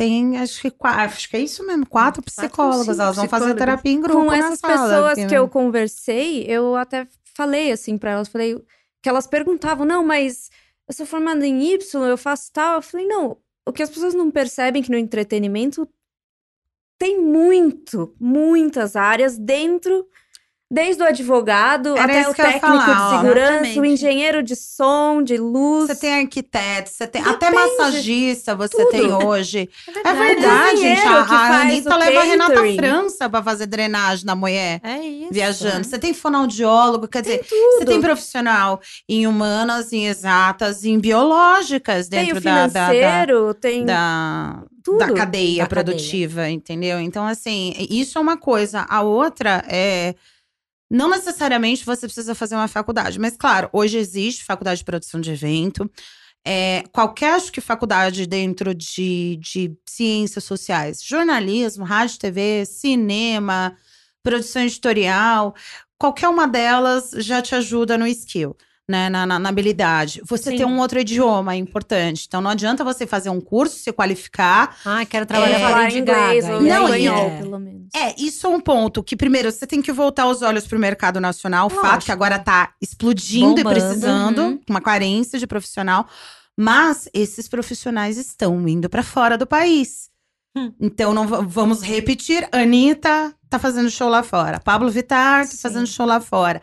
tem, acho que, acho que é isso mesmo, quatro psicólogas. cinco Elas vão fazer terapia em grupo Com essas sala, pessoas que eu conversei, eu até falei assim pra elas, falei que elas perguntavam, não, mas eu sou formada em Y, eu faço tal. Eu falei, não, o que as pessoas não percebem é que no entretenimento tem muito, muitas áreas dentro, desde o advogado Era até o técnico falar, de segurança, o engenheiro de som, de luz. Você tem arquiteto, você tem até massagista, você Tudo. tem hoje. É verdade. verdade, gente. A, Anitta o leva a Renata. França pra fazer drenagem na mulher. É isso. Viajando. Você tem fonoaudiólogo, quer dizer, você tem profissional em humanas, em exatas, em biológicas Tem dentro o da, da, da, financeiro, tem da, tudo. da cadeia Da produtiva, entendeu? Então, assim, isso é uma coisa. A outra é. Não necessariamente você precisa fazer uma faculdade, mas claro, hoje existe faculdade de produção de evento. É, qualquer, acho que, faculdade dentro de, de ciências sociais, jornalismo, rádio, TV, cinema, produção editorial, qualquer uma delas já te ajuda no skill. Né, na, na- na habilidade. Você Sim. ter um outro idioma é importante. Então, não adianta você fazer um curso, se qualificar, Ah, quero trabalhar É, falar inglês ou Não, espanhol, é. pelo menos. É, isso é um ponto que, primeiro, você tem que voltar os olhos pro mercado nacional. Fato Lógico. que agora tá explodindo Bombando, e precisando, uhum. uma carência de profissional. Mas esses profissionais estão indo para fora do país. Hum. Então, não va- vamos repetir. Anitta tá fazendo show lá fora. Pablo Vittar tá Sim. fazendo show lá fora.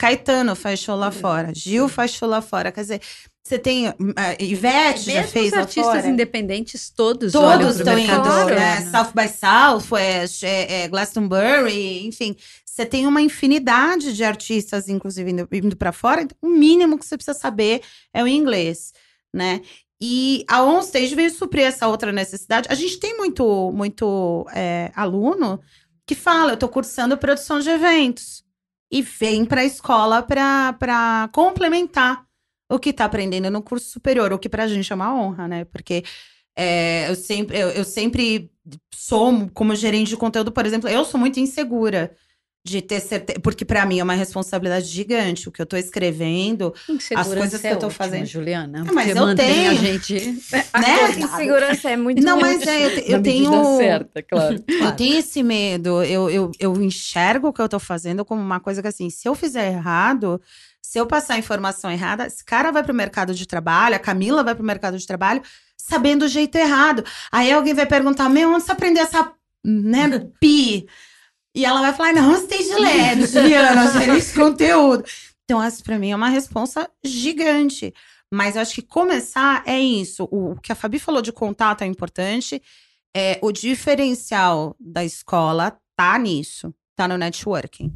Caetano faz show lá fora. Gil faz show lá fora. Quer dizer, você tem. hum, a Ivete já Mesmo fez os artistas fora. independentes, todos, Todos estão indo, mercado né? South by Southwest, é, é, Glastonbury, enfim. Você tem uma infinidade de artistas, inclusive, indo, indo para fora. Então, o mínimo que você precisa saber é o inglês, né? E a OnStage veio suprir essa outra necessidade. A gente tem muito, muito é, aluno que fala, eu tô cursando produção de eventos. E vem para a escola para complementar o que tá aprendendo no curso superior, o que pra gente é uma honra, né? Porque é, eu, sempre, eu, eu sempre sou, como gerente de conteúdo, por exemplo, eu sou muito insegura de ter certeza, porque pra mim é uma responsabilidade gigante o que eu tô escrevendo, Insegurança coisas que é eu tô ótima, fazendo. Juliana. Mas eu mantém a tenho. gente né? Insegurança é muito Não, mas é, eu, te- eu tenho. certa, claro. *laughs* Eu tenho esse medo, eu, eu, eu enxergo o que eu tô fazendo como uma coisa que, assim, se eu fizer errado, se eu passar a informação errada, esse cara vai pro mercado de trabalho, a Camila vai pro mercado de trabalho, sabendo o jeito errado. Aí alguém vai perguntar, meu, onde você aprendeu essa, né, pi? E ela vai falar, não, stage lab, Juliana, gerente de conteúdo. Então, essa pra mim é uma responsa gigante. Mas eu acho que começar é isso. O, que a Fabi falou de contato é importante. É, o diferencial da escola tá nisso, tá no networking.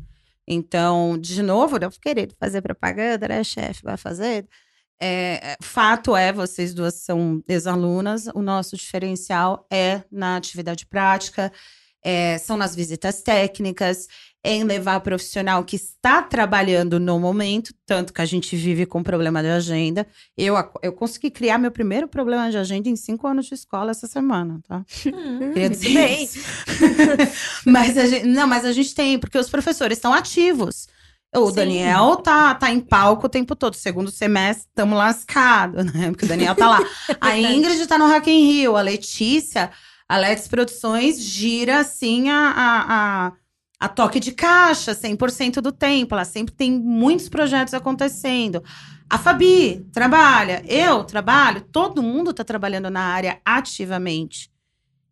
Então, de novo, eu querer fazer propaganda, né, chefe? Vai fazer. É, é, fato é, vocês duas são ex-alunas, o nosso diferencial é na atividade prática, é, são nas visitas técnicas, em levar profissional que está trabalhando no momento, tanto que a gente vive com problema de agenda. Eu, eu consegui criar meu primeiro problema de agenda em cinco anos de escola essa semana, tá? Hum, Queria dizer bem. *laughs* mas a gente, não, mas a gente tem, porque os professores estão ativos. O Sim. Daniel tá, tá em palco o tempo todo. Segundo semestre, estamos lascados, né? Porque o Daniel tá lá. a *laughs* Ingrid tá no Rock in Rio. A Letícia, a Let's Produções gira, assim, a, a, a, a toque de caixa 100% do tempo. Ela sempre tem muitos projetos acontecendo. A Fabi trabalha, eu trabalho, todo mundo tá trabalhando na área ativamente.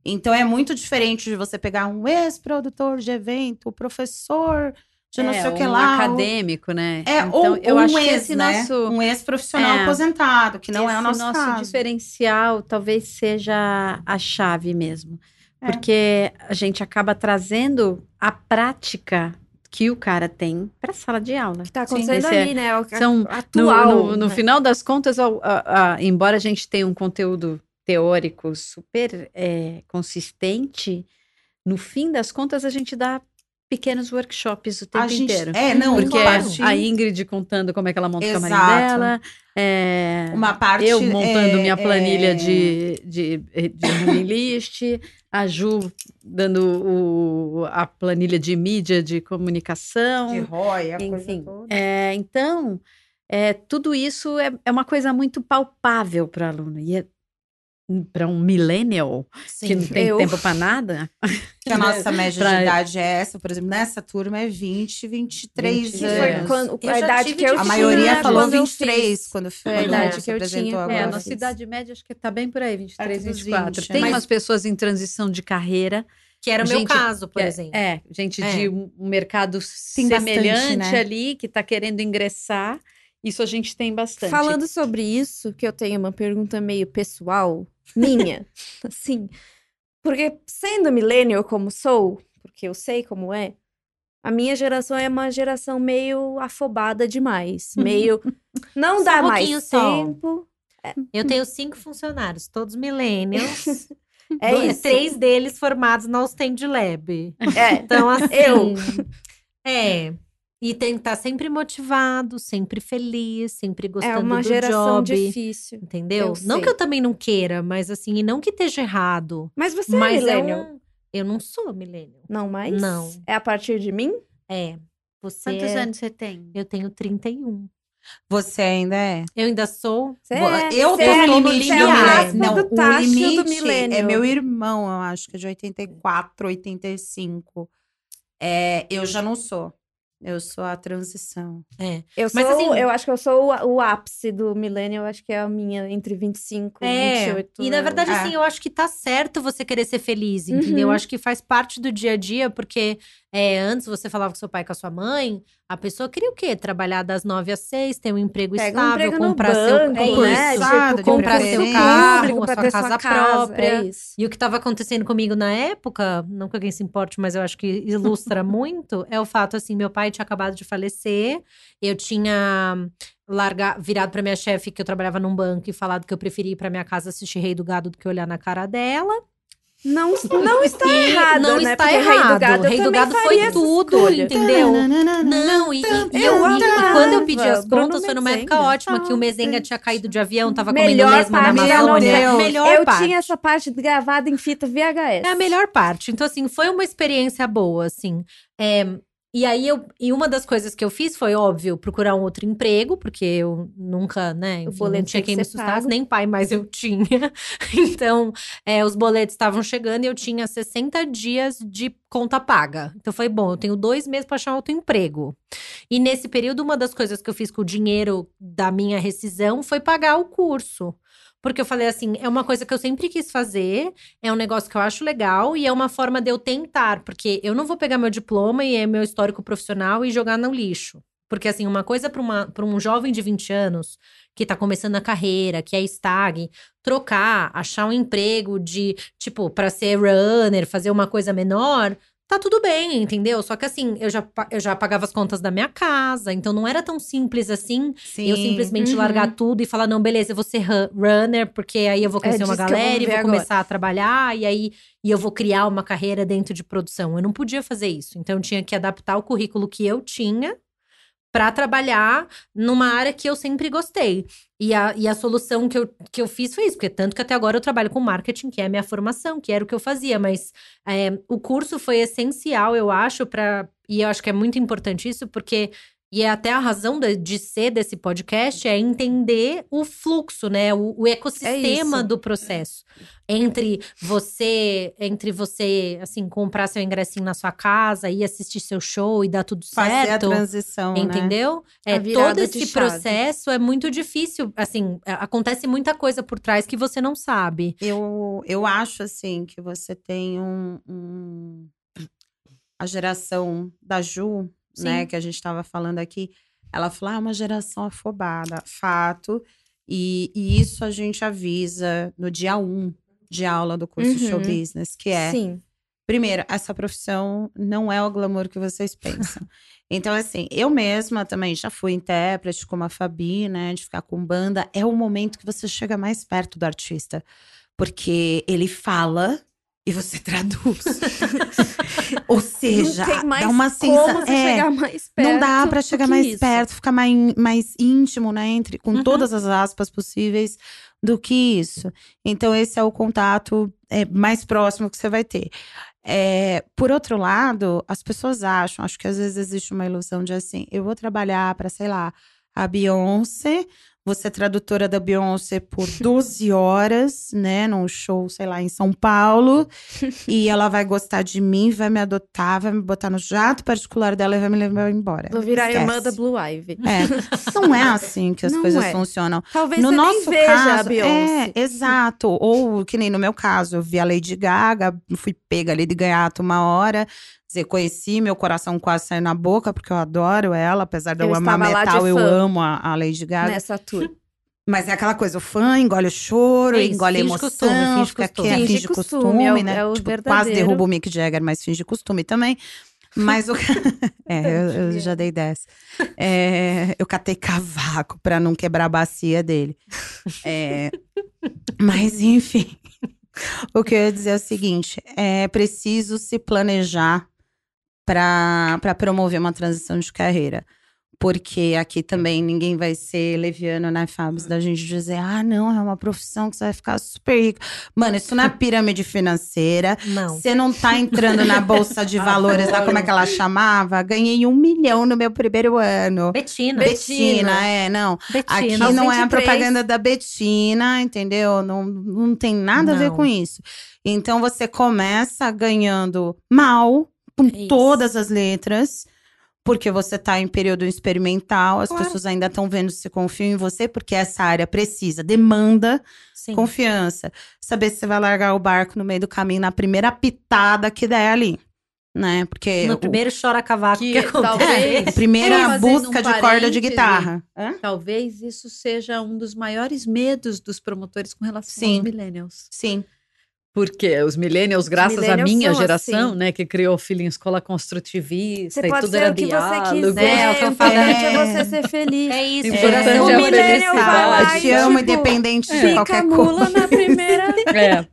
Então é muito diferente de você pegar um ex-produtor de evento, professor de não é, sei o que um lá. acadêmico, né? É, então, ou, eu ou acho um que ex, esse né? nosso Um ex-profissional é, aposentado, que não é o nosso, nosso caso. diferencial talvez seja a chave mesmo. É. Porque a gente acaba trazendo a prática que o cara tem para a sala de aula. Que tá acontecendo Esse é- ali, né? O são- No, atual. no- no né? final das contas, a- a- a- embora a gente tenha um conteúdo teórico super é, consistente, no fim das contas a gente dá pequenos workshops o tempo gente, inteiro. é, não, Porque parte, a Ingrid contando como é que ela monta o camarim Exato. dela, é, uma parte eu montando é, minha planilha é, de, de, de running list, a Ju dando o, a planilha de mídia de comunicação. de ROI, a coisa Enfim. É, então, é, tudo isso é, é uma coisa muito palpável para o aluno. E é, para um millennial que não tem Eu. tempo para nada, Que a nossa *laughs* média Pra- de idade é essa, por exemplo, nessa turma é 20, 23 20, Que anos. foi É. quando, a idade que eu de- A tinha maioria falou quando eu 23 fiz. quando Foi a idade que eu apresentou tinha. agora. é, a nossa idade média acho que está bem por aí, 23, Perto dos 24. 20, Tem mas- umas pessoas em transição de carreira. Que era o meu Gente, caso, por é- exemplo. É, gente É. de um mercado Tem bastante, semelhante né? ali, que está querendo ingressar. Isso a gente tem bastante. Falando sobre isso, que eu tenho uma pergunta meio pessoal, minha, *laughs* assim, porque sendo millennial como sou, porque eu sei como é, a minha geração é uma geração meio afobada demais, meio *laughs* não Só dá um mais só. tempo. Eu tenho cinco funcionários, todos millennials. *laughs* É Dois- isso. Três deles formados na Ostend Lab. É, Então, assim. Eu. É. E tem que estar sempre motivado, sempre feliz, sempre gostando é uma do geração job. difícil. Entendeu? Eu Não sei. que eu também não queira, mas assim, e não que esteja errado. Mas você é mas millennial? é um... eu não sou millennial. Não mais? Não. É a partir de mim? É. Você Quantos é- anos você tem? Eu tenho 31. Você ainda é? Eu ainda sou. Você Bo- é. eu tô é, no limite. É o não, do o do limite é meu irmão, eu acho que é de 84, 85. É, eu já não sou. Eu sou a transição. É. Eu, sou, Mas, assim- eu acho que eu sou o, o ápice do millennial, acho que é a minha entre 25 e É, 28. e na verdade, É. assim, eu acho que tá certo você querer ser feliz, entendeu? Eu Uhum. acho que faz parte do dia a dia, porque é, antes você falava com seu pai e com a sua mãe, a pessoa queria o quê? Trabalhar das nove às seis, ter um emprego Pega um estável, emprego no comprar banco, seu né? concurso, Exato, Tipo, comprar seu carro, público a sua casa própria. É isso. E o que estava acontecendo comigo na época, não que alguém se importe, mas eu acho que ilustra *laughs* muito, é o fato assim, meu pai tinha acabado de falecer, eu tinha largar, virado para minha chefe que eu trabalhava num banco e falado que eu preferia ir para minha casa assistir Rei do Gado do que olhar na cara dela. Não, não está E errado, não né? está Porque errado. Rei do Gado, Rei do Gado foi tudo, escolha. entendeu? Não, e, e- eu, Eu e- quando eu pedi as contas, foi numa época ótima, que o Mezenga tinha caído de avião, tava Melhor comendo na parte da Amazônia. novela. Melhor eu parte. tinha essa parte gravada em fita VHS. É a melhor parte. Então, assim, foi uma experiência boa, assim. É, e aí, eu, e uma das coisas que eu fiz foi, óbvio, procurar um outro emprego, porque eu nunca, né, enfim, não tinha quem que me pago. nem pai, mas eu tinha. *laughs* Então, é, os boletos estavam chegando e eu tinha 60 dias de conta paga. Então, foi bom, eu tenho dois meses para achar outro emprego. E nesse período, uma das coisas que eu fiz com o dinheiro da minha rescisão foi pagar o curso. Porque eu falei assim, é uma coisa que eu sempre quis fazer, é um negócio que eu acho legal e é uma forma de eu tentar, porque eu não vou pegar meu diploma e é meu histórico profissional e jogar no lixo. Porque, assim, uma coisa para um jovem de 20 anos que tá começando a carreira, que é stag, trocar, achar um emprego de, tipo, para ser runner, fazer uma coisa menor, tá tudo bem, entendeu? Só que assim, eu já, eu já pagava as contas da minha casa, então não era tão simples assim Sim. eu simplesmente Uhum. largar tudo e falar, não, beleza, eu vou ser ru- runner, porque aí eu vou conhecer uma disso que eu vou galera e vou agora. começar a trabalhar, e aí e eu vou criar uma carreira dentro de produção. Eu não podia fazer isso. Então eu tinha que adaptar o currículo que eu tinha para trabalhar numa área que eu sempre gostei. E a, e a solução que eu, que eu fiz foi isso, porque tanto que até agora eu trabalho com marketing, que é a minha formação, que era o que eu fazia, mas é, o curso foi essencial, eu acho, para. E eu acho que é muito importante isso, porque. E é até a razão de, de ser desse podcast é entender o fluxo, né? O, o ecossistema isso. do processo. Entre você, entre você, assim, comprar seu ingressinho na sua casa, ir assistir seu show e dar tudo Fazer a certo. transição, né? Entendeu? A É, todo esse processo é muito difícil. Assim, é, acontece muita coisa por trás que você não sabe. Eu, eu acho, assim, que você tem um... um- A geração da Ju, né, Sim. que a gente estava falando aqui, ela falou, ah, é uma geração afobada. Fato. E, e isso a gente avisa no dia 1 de aula do curso Uhum. Show Business, que é... Sim. Primeiro, essa profissão não é o glamour que vocês pensam. *laughs* Então, assim, eu mesma também já fui intérprete como a Fabi, né? De ficar com banda. É o momento que você chega mais perto do artista. Porque ele fala e você *laughs* traduz. Ou seja, dá uma como sensação. você chegar mais perto. Não dá pra do chegar mais isso. perto, ficar mais, mais íntimo, né? Entre, com Uhum. todas as aspas possíveis do que isso. Então, esse é o contato é, mais próximo que você vai ter. É, por outro lado, as pessoas acham, acho que às vezes existe uma ilusão de assim, eu vou trabalhar para, sei lá, a Beyoncé, vou ser tradutora da Beyoncé por *laughs* 12 horas, né, num show, sei lá, em São Paulo, *laughs* e ela vai gostar de mim, vai me adotar, vai me botar no jato particular dela e vai me levar embora. Vou virar a irmã Esquece. da Blue Ivy. É, não é assim que as Não coisas é. funcionam. Talvez No você nosso nem veja a caso, Beyoncé. é, exato. Ou que nem no meu caso, eu vi a Lady Gaga, fui pega ali de gaiato uma hora, dizer, conheci, meu coração quase saiu na boca, porque eu adoro ela, apesar de eu, Eu amar metal, eu amo a, a Lady Gaga. Nessa tour. Mas é aquela coisa, o fã engole o choro, É isso, engole a finge emoção, costume, finge fica costume. quieto, Finge costume, costume, é né? é o tipo, quase verdadeiro. derruba o Mick Jagger, mas finge costume também. Mas o. *laughs* *laughs* é, eu, eu já dei dessa. É, eu catei cavaco pra não quebrar a bacia dele. É, mas, enfim. *laughs* O que eu ia dizer é o seguinte: é preciso se planejar para promover uma transição de carreira. Porque aqui também ninguém vai ser leviano, né, Fábio? Da gente dizer, ah, não, é uma profissão que você vai ficar super rico. Mano, isso não é pirâmide financeira. Não. Você não tá entrando na bolsa de *laughs* valores, lá como é que ela chamava? Ganhei um milhão no meu primeiro ano. Betina. Betina, é, não. Betina. Aqui não é a 23. propaganda da Betina, entendeu? Não, não tem nada a ver Não. com isso. Então você começa ganhando mal, com É isso. todas as letras, porque você tá em período experimental, as Claro. pessoas ainda estão vendo se confiam em você, porque essa área precisa, demanda Sim. confiança. Saber se você vai largar o barco no meio do caminho na primeira pitada que der ali. Né? Porque No o- primeiro chora cavaco que, Que acontece. talvez- *laughs* primeira busca um de corda de guitarra. Hã? Talvez isso seja um dos maiores medos dos promotores com relação Sim. aos millennials. Sim. Porque os millennials, graças millennials à minha geração, assim. né, que criou o filho em escola construtivista Você e pode tudo ser era o que você diálogo. quiser. É, eu o tô importante falando. é você ser feliz. É isso, É. geração O É. millennial vai lá Eu e, te amo, tipo, independente de Fica qualquer mula coisa. na primeira. *laughs* É.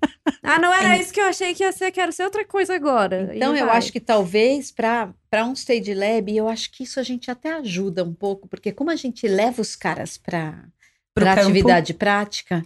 Ah, não era isso que eu achei que ia ser, quero ser outra coisa agora. Então, E eu vai. acho que talvez para um stage lab, eu acho que isso a gente até ajuda um pouco, porque como a gente leva os caras para para atividade prática,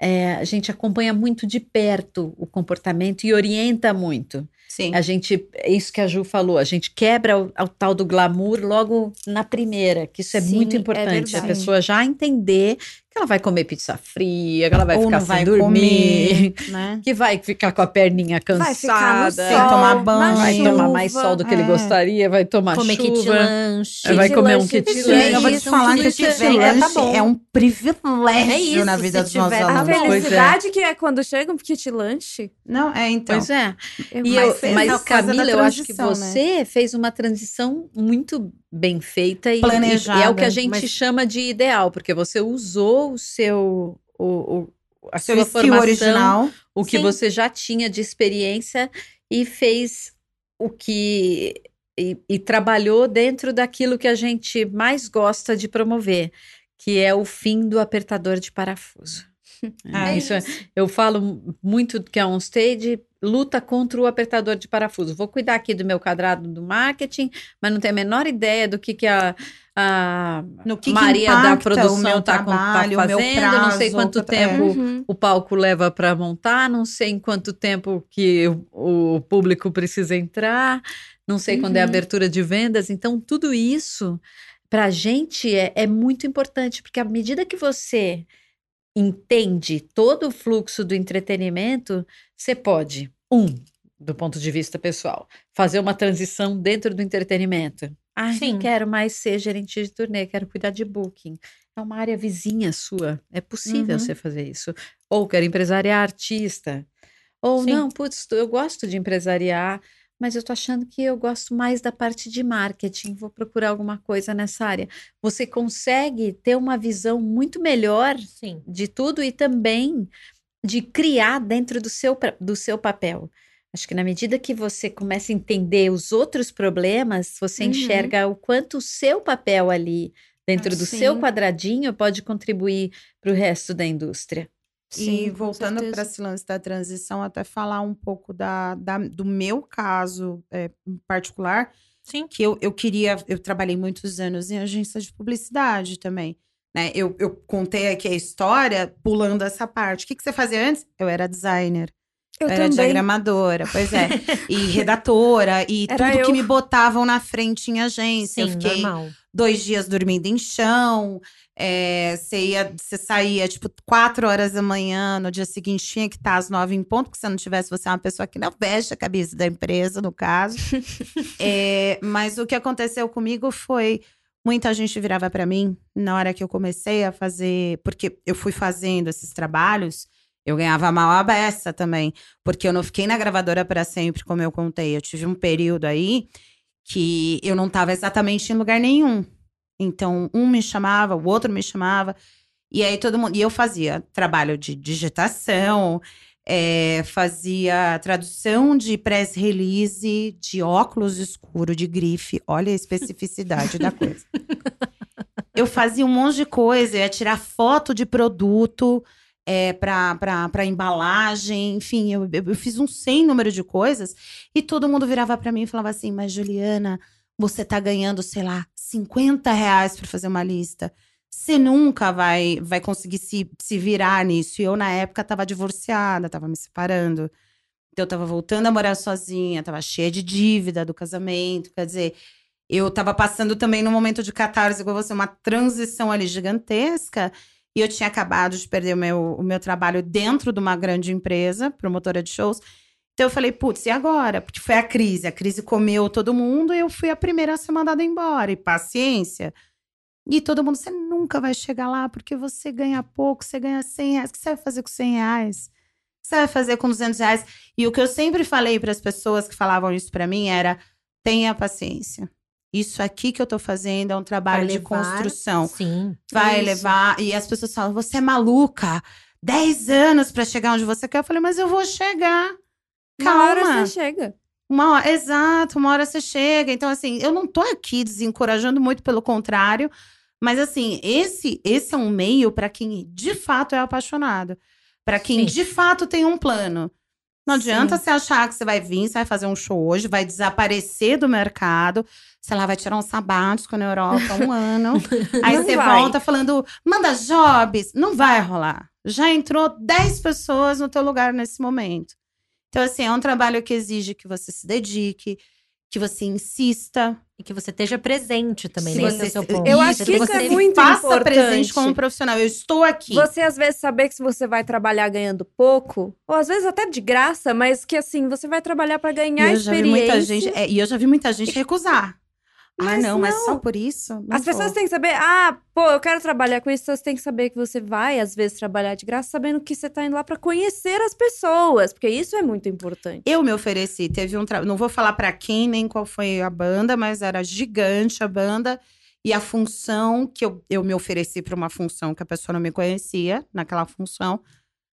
é, a gente acompanha muito de perto o comportamento e orienta muito. Sim. A gente, é isso que a Ju falou, a gente quebra o, o tal do glamour logo na primeira, que isso é Sim, muito é importante. a verdade. pessoa já entender que ela vai comer pizza fria, que ela vai Ou ficar não sem dormir, comer, né? *laughs* que vai ficar com a perninha cansada. Vai ficar no sol, tomar na banho. Vai chuva. tomar mais sol do que ele É. gostaria, vai tomar Comer kit chuva. lanche. vai Kit comer um lanche, kit kit lanche. Eu vou te falar que o kit é- é, tá lanche bom. é um privilégio É isso, na vida dos nossos a A alunos. Pois é. felicidade que é quando chega um kit lanche. Não, é então. Pois é. é mais eu, mas coisa da Camila, eu acho que né? você fez uma transição muito bem feita e, Planejada, e é o que a gente mas- chama de ideal, porque você usou o seu o, o- a Seu sua formação, original. o que Sim. você já tinha de experiência e fez o que e, e trabalhou dentro daquilo que a gente mais gosta de promover, que é o fim do apertador de parafuso. É isso, é- eu falo muito que a OnStage luta contra o apertador de parafuso. Vou cuidar aqui do meu quadrado do marketing, mas não tenho a menor ideia do que, que a, a No que que Maria da impacta o produção meu tá, com- tá fazendo, não sei prazo, quanto que- é. tempo Uhum. o palco leva para montar, não sei em quanto tempo que o, o público precisa entrar, não sei quando é a Uhum. abertura de vendas. Então, tudo isso para a gente é, é muito importante, porque à medida que você entende todo o fluxo do entretenimento, você pode, um, do ponto de vista pessoal, fazer uma transição dentro do entretenimento. Ah, não quero mais ser gerente de turnê, quero cuidar de booking. É uma área vizinha sua. É possível Uhum. você fazer isso. Ou quero empresariar artista. Ou Sim. não, putz, eu gosto de empresariar, mas eu tô achando que eu gosto mais da parte de marketing. Vou procurar alguma coisa nessa área. Você consegue ter uma visão muito melhor Sim. de tudo e também de criar dentro do seu, do seu papel. Acho que na medida que você começa a entender os outros problemas, você Uhum. enxerga o quanto o seu papel ali, dentro do seu Sim. quadradinho, pode contribuir para o resto da indústria. Sim, e voltando para esse lance da transição, até falar um pouco da, da- do meu caso é, em particular, Sim. que eu, eu queria, eu trabalhei muitos anos em agência de publicidade também. Né? Eu, eu contei aqui a história pulando essa parte. O que, que você fazia antes? Eu era designer. Eu era também. diagramadora, pois é. *laughs* E redatora, e Era tudo eu. que me botavam na frente em agência. eu Sim, fiquei normal. dois dias dormindo em chão. é, Você ia, você saía, tipo, quatro horas da manhã, no dia seguinte tinha que estar às nove em ponto, porque se não tivesse, você é uma pessoa que não veste a cabeça da empresa, no caso. *laughs* É, mas o que aconteceu comigo foi. Muita gente virava para mim na hora que eu comecei a fazer, porque eu fui fazendo esses trabalhos, eu ganhava mal a beça também, porque eu não fiquei na gravadora para sempre, como eu contei. Eu tive um período aí que eu não estava exatamente em lugar nenhum. Então, um me chamava, o outro me chamava. E aí todo mundo. E eu fazia trabalho de digitação, é, fazia tradução de press release, de óculos escuro, de grife. Olha a especificidade da coisa. *laughs* Eu fazia um monte de coisa, eu ia tirar foto de produto é, para embalagem, enfim, eu, eu, fiz um sem número de coisas. E todo mundo virava para mim e falava assim: Mas Juliana, você tá ganhando, sei lá, 50 reais para fazer uma lista. Você nunca vai, vai conseguir se, se virar nisso. E eu, na época, tava divorciada, tava me separando. Então, eu tava voltando a morar sozinha, tava cheia de dívida do casamento. Quer dizer, eu tava passando também num momento de catarse, igual você, uma transição ali gigantesca. E eu tinha acabado de perder o meu, o meu trabalho dentro de uma grande empresa, promotora de shows. Então eu falei, putz, e agora? Porque foi a crise. A crise comeu todo mundo e eu fui a primeira a ser mandada embora. E paciência. E todo mundo, você nunca vai chegar lá porque você ganha pouco, você ganha 100 reais. O que você vai fazer com 100 reais? O que você vai fazer com 200 reais? E o que eu sempre falei para as pessoas que falavam isso para mim era: tenha paciência. Isso aqui que eu tô fazendo é um trabalho Vai de levar- construção. Sim. Vai levar. E as pessoas falam: você é maluca. 10 anos para chegar onde você quer. Eu falei, mas eu vou chegar. Uma hora Calma. você chega. Uma hora, exato, uma hora você chega. Então, assim, eu não tô aqui desencorajando muito, pelo contrário. Mas, assim, esse, esse é um meio para quem de fato é apaixonado. Para quem Sim. de fato tem um plano. Não adianta Sim. você achar que você vai vir, você vai fazer um show hoje, vai desaparecer do mercado, sei lá, vai tirar um sabático na Europa um ano. *laughs* Aí Não você vai. volta falando, manda jobs. Não vai rolar. Já entrou 10 pessoas no teu lugar nesse momento. Então, assim, é um trabalho que exige que você se dedique, que você insista. E que você esteja presente também, Se né? Esse é o seu ponto. Eu acho que isso você é muito faça importante. presente como profissional. Eu estou aqui. Você às vezes saber que se você vai trabalhar ganhando pouco, ou às vezes até de graça, mas que assim, você vai trabalhar pra ganhar e eu já vi experiência. muita gente, é, e eu já vi muita gente recusar. Ah, Mas não, mas não. só por isso? As pessoas têm que saber, ah, pô, eu quero trabalhar com isso, você tem que saber que você vai, às vezes, trabalhar de graça, sabendo que você tá indo lá pra conhecer as pessoas, porque isso é muito importante. Eu me ofereci, teve um trabalho, não vou falar pra quem nem qual foi a banda, mas era gigante a banda e a função que eu, eu me ofereci pra uma função que a pessoa não me conhecia, naquela função.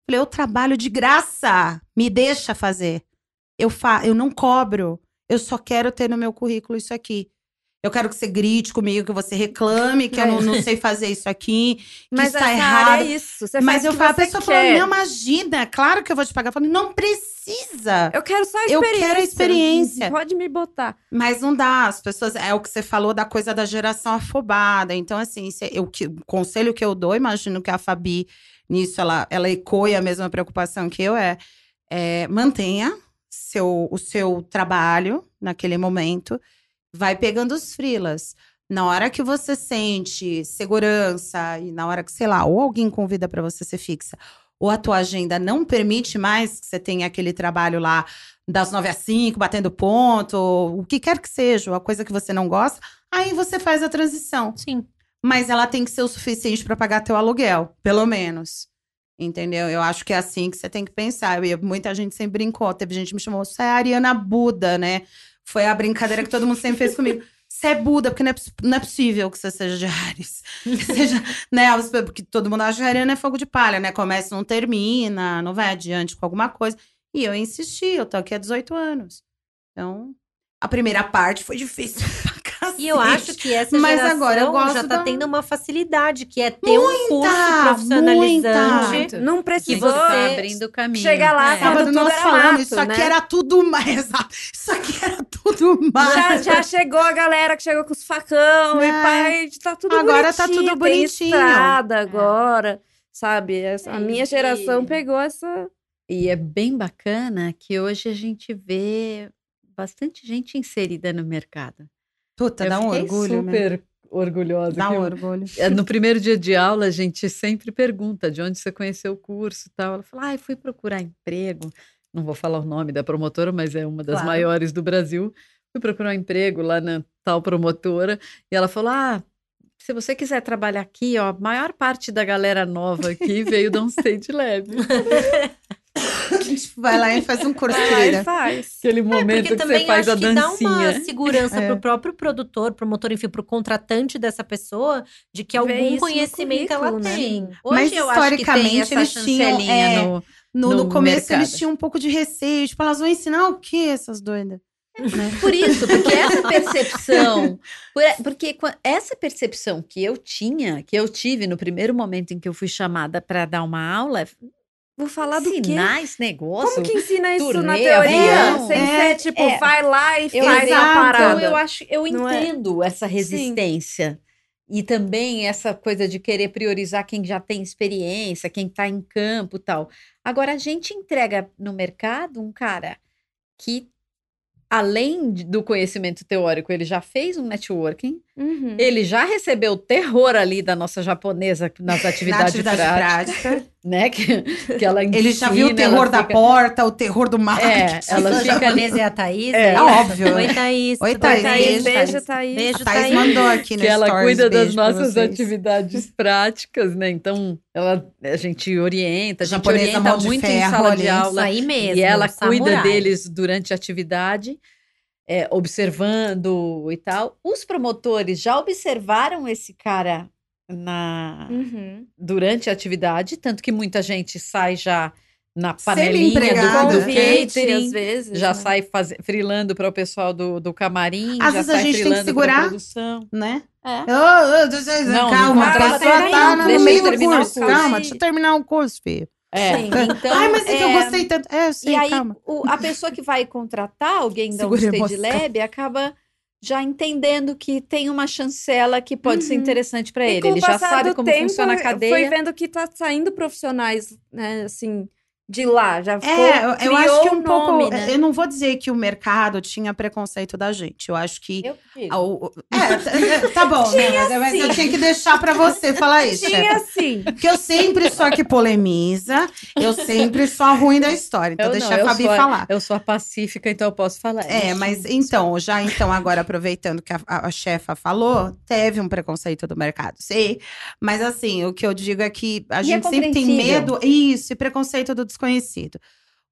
Falei, eu trabalho de graça, me deixa fazer. Eu fa eu não cobro. Eu só quero ter no meu currículo isso aqui. Eu quero que você grite comigo, que você reclame, que eu não, não sei fazer isso aqui, que Mas isso tá essa errado. é isso. Você Mas eu falo, a pessoa quer. fala, não, imagina, claro que eu vou te pagar. Eu falo, não precisa. Eu quero só a Eu experiência. quero a experiência. Pode me botar. Mas não dá, as pessoas. É o que você falou da coisa da geração afobada. Então, assim, eu, que, o conselho que eu dou, imagino que a Fabi, nisso, ela, ela ecoe a mesma preocupação que eu, é, é mantenha seu, o seu trabalho naquele momento, vai pegando os frilas. Na hora que você sente segurança e na hora que, sei lá, ou alguém convida para você ser fixa, ou a tua agenda não permite mais que você tenha aquele trabalho lá das nove às cinco, batendo ponto, o que quer que seja, ou a coisa que você não gosta, aí você faz a transição. Sim. Mas ela tem que ser o suficiente para pagar teu aluguel, pelo menos. Entendeu? Eu acho que é assim que você tem que pensar. Eu, muita gente sempre brincou. Teve gente que me chamou, você é a Ariana Buda, né? Foi a brincadeira que todo mundo sempre fez comigo. Você é Buda, porque não é, não é possível que você seja de Ares. Seja, né? Porque todo mundo acha que Ariana é fogo de palha, né? Começa não termina, não vai adiante com alguma coisa. E eu insisti, eu tô aqui há 18 anos. Então, a primeira parte foi difícil cacete. E eu acho que essa Mas geração agora eu gosto já tá da- tendo uma facilidade, que é ter um curso muita. profissionalizante. Não precisou você- Tá abrindo o caminho. chegar lá, É. sabe? Sábado tudo nós era falamos, mato, isso aqui né? era tudo mais. *laughs* Exato. Isso aqui era tudo mais. Já, já chegou a galera que chegou com os facão e É. pai, tá tudo Agora bonitinho. tá tudo tem bonitinho. estrada agora, sabe? Essa- a É, minha e- geração pegou essa... E é bem bacana que hoje a gente vê bastante gente inserida no mercado. Puta, Eu dá um orgulho, né? super orgulhosa. Dá um orgulho. *laughs* É, No primeiro dia de aula, a gente sempre pergunta de onde você conheceu o curso e tal. Ela fala, ah, fui procurar emprego. Não vou falar o nome da promotora, mas é uma das Claro. maiores do Brasil. Fui procurar um emprego lá na tal promotora. E ela falou, ah, se você quiser trabalhar aqui, ó, a maior parte da galera nova aqui veio da um *laughs* stage lab. *laughs* *coughs* A gente vai lá e faz um curso, querida. faz. Aquele momento É, Porque que também você faz acho a que dá dancinha. uma segurança *laughs* É. pro próprio produtor, promotor, enfim, pro contratante dessa pessoa, de que Ver algum conhecimento ela né? tem. Hoje Mas, eu acho que tem historicamente, essa eles tinham, é, no... No, no no começo, mercado. eles tinham um pouco de receio. Tipo, elas vão ensinar o quê, essas doidas? Né? Por isso, porque essa *laughs* percepção, por- porque essa percepção que eu tinha, que eu tive no primeiro momento em que eu fui chamada para dar uma aula, Vou falar do quê? ensinar esse negócio. Como que ensina isso na Turnê, teoria? avião. Sem É, ser, tipo, é. vai lá e faz a parada. Então, eu acho, eu Não é? entendo essa resistência. E também essa coisa de querer priorizar quem já tem experiência, quem está em campo e tal. Agora, a gente entrega no mercado um cara que, além do conhecimento teórico, ele já fez um networking, Uhum. ele já recebeu o terror ali da nossa japonesa nas *laughs* Na atividades atividade práticas, prática. né? Que, que ela *laughs* Ele já viu o ensina, terror ela da fica- porta, o terror do mar. É, ela *laughs* fica ali- japonesa e a Thaís. É, isso? óbvio. Oi, Thaís. Oi, Thaís. Thaís, Beijo, Thaís. Beijo, A Thaís Thaís. mandou aqui no que ela Stories, cuida das nossas atividades práticas, né? Então, ela, a gente orienta, a gente Japonesa orienta muito em ferro sala ali, de isso Isso aula. aí mesmo. E ela cuida samurai. deles durante a atividade, é, observando e tal. Os promotores já observaram esse cara na, Uhum. durante a atividade, tanto que muita gente sai já na panelinha do, do Convite, catering, às vezes. já né? sai faz, frilando para o pessoal do, do camarim, Às já vezes a sai gente tem que segurar. produção. Né? É. Deixa eu- Não, calma, não a contrata pessoa ninguém. tá no meio do curso. curso. Calma, deixa eu terminar o curso, filho. É, Sim. *laughs* então. Ai, mas é que eu é, gostei tanto. É, eu sei, E aí, calma. o- a pessoa que vai contratar alguém da Segura Stage. Lab acaba já entendendo que tem uma chancela que pode ser Uhum. interessante para ele. Ele já sabe como tempo, funciona a Foi cadeia. vendo que tá saindo profissionais, né, assim, de lá. Já ficou, É, eu, eu criou acho que um nome, pouco. né? Eu não vou dizer que o mercado tinha preconceito da gente. Eu acho que. Eu o- é, tá- bom, né? Mas, mas eu tinha que deixar pra você falar isso. chefe. Tinha sim. Porque eu sempre sou a que polemiza, eu sempre sou a ruim da história. Então Eu deixa não, a eu Fabi a- falar. Eu sou a pacífica, então eu posso falar. É, Isso. mas então, já então, agora aproveitando que a, a- a chefa falou, teve um preconceito do mercado, sei. Mas assim, o que eu digo é que a E é gente sempre tem medo. Isso, e preconceito do desconhecido.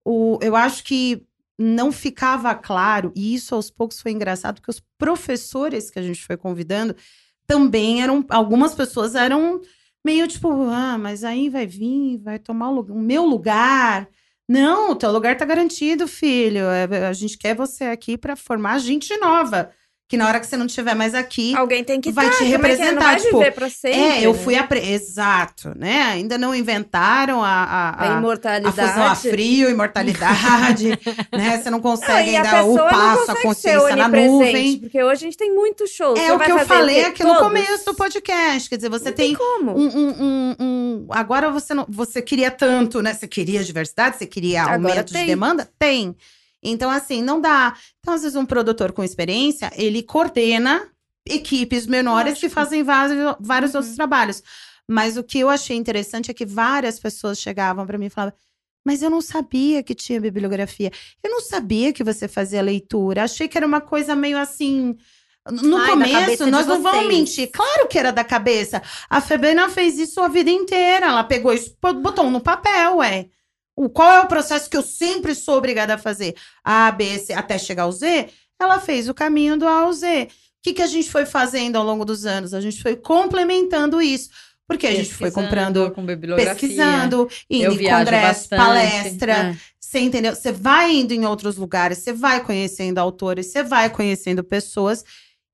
O, eu acho que não ficava claro, e isso aos poucos foi engraçado, porque os professores que a gente foi convidando também eram. Algumas pessoas eram meio tipo, ah, mas aí vai vir, vai tomar o, o meu lugar, Não, o teu lugar tá garantido, filho. É, A gente quer você aqui pra formar gente nova. Que na hora que você não estiver mais aqui, Alguém tem que Vai tá, te? Não representar, vai tipo, viver pra sempre. É, eu né? fui apre... Exato, né? Ainda não inventaram a, a, A a, a imortalidade. fusão a frio, imortalidade, *laughs* né? Você não Não, consegue a ainda pessoa o não passo, a consciência na nuvem. Porque hoje a gente tem muitos shows. É o que eu falei aqui no Todos? começo do podcast. Quer dizer, você Não tem como. um, um, um, um- Agora você não. Você queria tanto, né? Você queria diversidade, você queria Agora aumento de tem. demanda? Tem. Então, assim, não dá. Então, às vezes, um produtor com experiência, ele coordena equipes menores que fazem vários, vários Uhum. outros trabalhos. Mas o que eu achei interessante é que várias pessoas chegavam para mim e falavam. Mas eu não sabia que tinha bibliografia. Eu não sabia que você fazia leitura. Achei que era uma coisa meio assim. No Ai, começo, nós não vamos mentir. Claro que era da cabeça. A Febena fez isso a vida inteira. Ela pegou isso, botou no papel, ué. O, qual é o processo que eu sempre sou obrigada a fazer? A, B, C, até chegar ao Z? Ela fez o caminho do A ao Z. O que, que a gente foi fazendo ao longo dos anos? A gente foi complementando isso. Porque a gente foi comprando, com pesquisando, indo em congresso, bastante. palestra. É. Você entendeu? Você vai indo em outros lugares, você vai conhecendo autores, você vai conhecendo pessoas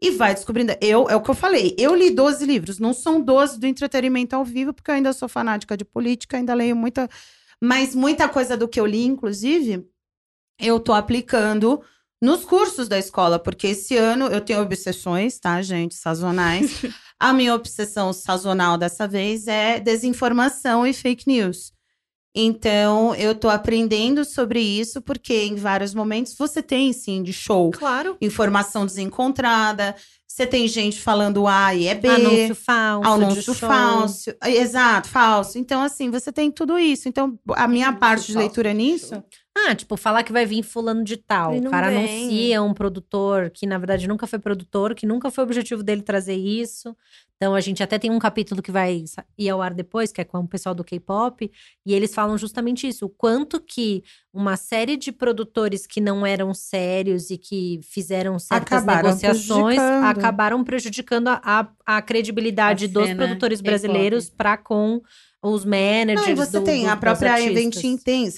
e vai descobrindo. Eu, é o que eu falei, eu li 12 livros, não são 12 do entretenimento ao vivo, porque eu ainda sou fanática de política, ainda leio muita. Mas muita coisa do que eu li, inclusive, eu tô aplicando nos cursos da escola, porque esse ano eu tenho obsessões, tá, gente, sazonais. *laughs* A minha obsessão sazonal dessa vez é desinformação e fake news. Então, eu tô aprendendo sobre isso, porque em vários momentos você tem, sim, de show, Claro. informação desencontrada, você tem gente falando A e é B. Anúncio falso. de Anúncio show. falso. Exato, falso. Então, assim, você tem tudo isso. Então, a minha Anúncio parte de leitura nisso. Ah, tipo, falar que vai vir fulano de tal. O cara vem. anuncia um produtor que, na verdade, nunca foi produtor, que nunca foi o objetivo dele trazer isso. Então, a gente até tem um capítulo que vai ir ao ar depois, que é com o pessoal do K-pop, e eles falam justamente isso: o quanto que uma série de produtores que não eram sérios e que fizeram certas Acabaram negociações prejudicando. acabaram prejudicando a, a, a credibilidade A dos produtores brasileiros para com os managers. Não, e você do- tem do- a própria. Inventim tem.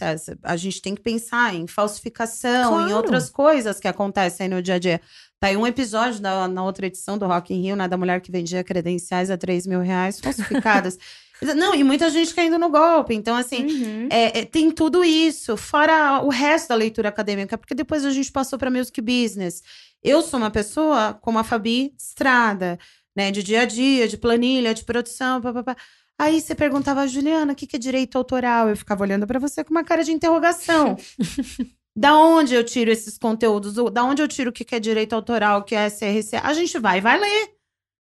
A gente tem que pensar em falsificação, em Claro. outras coisas que acontecem no dia a dia. Tá aí um episódio da, na outra edição do Rock in Rio, né, da mulher que vendia credenciais a 3 mil reais falsificadas. *laughs* Não, e muita gente caindo no golpe. Então, assim, Uhum. é, é, tem tudo isso, fora o resto da leitura acadêmica, porque depois a gente passou para music business. Eu sou uma pessoa como a Fabi estrada, né? De dia a dia, de planilha, de produção, papapá. Aí você perguntava, Juliana, o que, que é direito autoral? Eu ficava olhando para você com uma cara de interrogação. *laughs* da onde eu tiro esses conteúdos? Da onde eu tiro o que, que é direito autoral, o que é SRC? A gente vai, vai ler.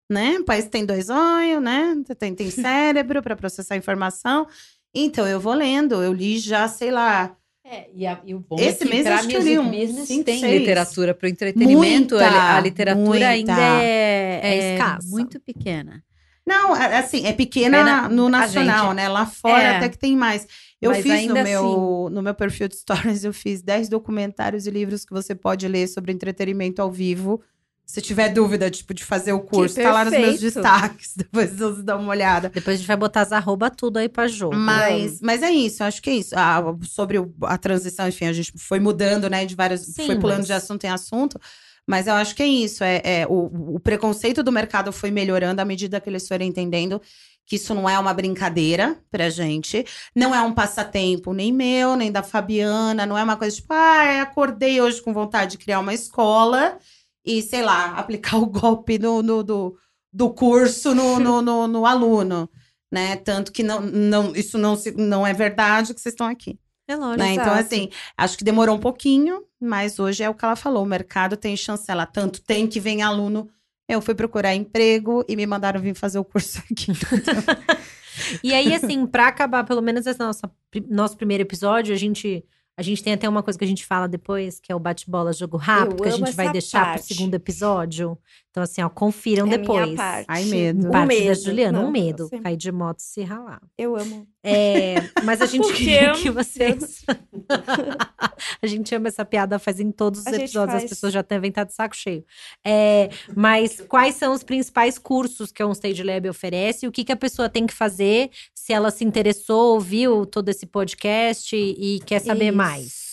Né? O país tem dois olhos, né? Tem, tem *laughs* cérebro para processar informação. Então, eu vou lendo. Eu li já, sei lá. É, e, a- e o bom Esse é que eu music um business cinco, tem seis. literatura para o entretenimento. Muita, a, a literatura muita. ainda é, É escassa. muito pequena. Não, é- assim, é pequena Pena- no a nacional, gente- né? Lá fora É. até que tem mais. Eu fiz no meu, no meu perfil de stories, eu fiz 10 documentários e livros que você pode ler sobre entretenimento ao vivo. Se tiver dúvida, tipo, de fazer o curso, tá lá nos meus destaques. *laughs* Depois vocês dão uma olhada. Depois a gente vai botar as arroba tudo aí pra jogo. Mas, mas é isso, acho que é isso. Ah, sobre a transição, enfim, a gente foi mudando, né, de vários. Sim, foi pulando mas- de assunto em assunto. Mas eu acho que é isso. É, é o, o preconceito do mercado foi melhorando à medida que eles foram entendendo que isso não é uma brincadeira pra gente. Não é um passatempo, nem meu, nem da Fabiana. Não é uma coisa tipo, ah, acordei hoje com vontade de criar uma escola e, sei lá, aplicar *laughs* o golpe no, no- do, do curso no, no, no, no aluno. Né? Tanto que não, não, isso não, se, não é verdade que vocês estão aqui. É lógico. Né? Então, assim, acho que demorou um pouquinho, mas hoje é o que ela falou: o mercado tem chancela, tanto tem que vem aluno. Eu fui procurar emprego e me mandaram vir fazer o curso aqui. *laughs* E aí, assim, pra acabar, pelo menos esse nosso, nosso primeiro episódio, a gente, a gente tem até uma coisa que a gente fala depois, que é o bate-bola jogo rápido, Eu que a gente vai deixar parte. pro segundo episódio. Então, assim, ó, confiram É depois. minha parte. Ai, medo. Um Parte da medo. Juliana, um Não, medo. sempre- Cair de moto e se ralar. Eu amo. É, mas a gente *laughs* queria que vocês. *laughs* a gente ama essa piada, faz em todos os A episódios, as faz. pessoas já devem estar de saco cheio. É, mas quais são os principais cursos que a Stage Lab oferece? O que, que a pessoa tem que fazer se ela se interessou, ouviu todo esse podcast e quer saber Isso. mais?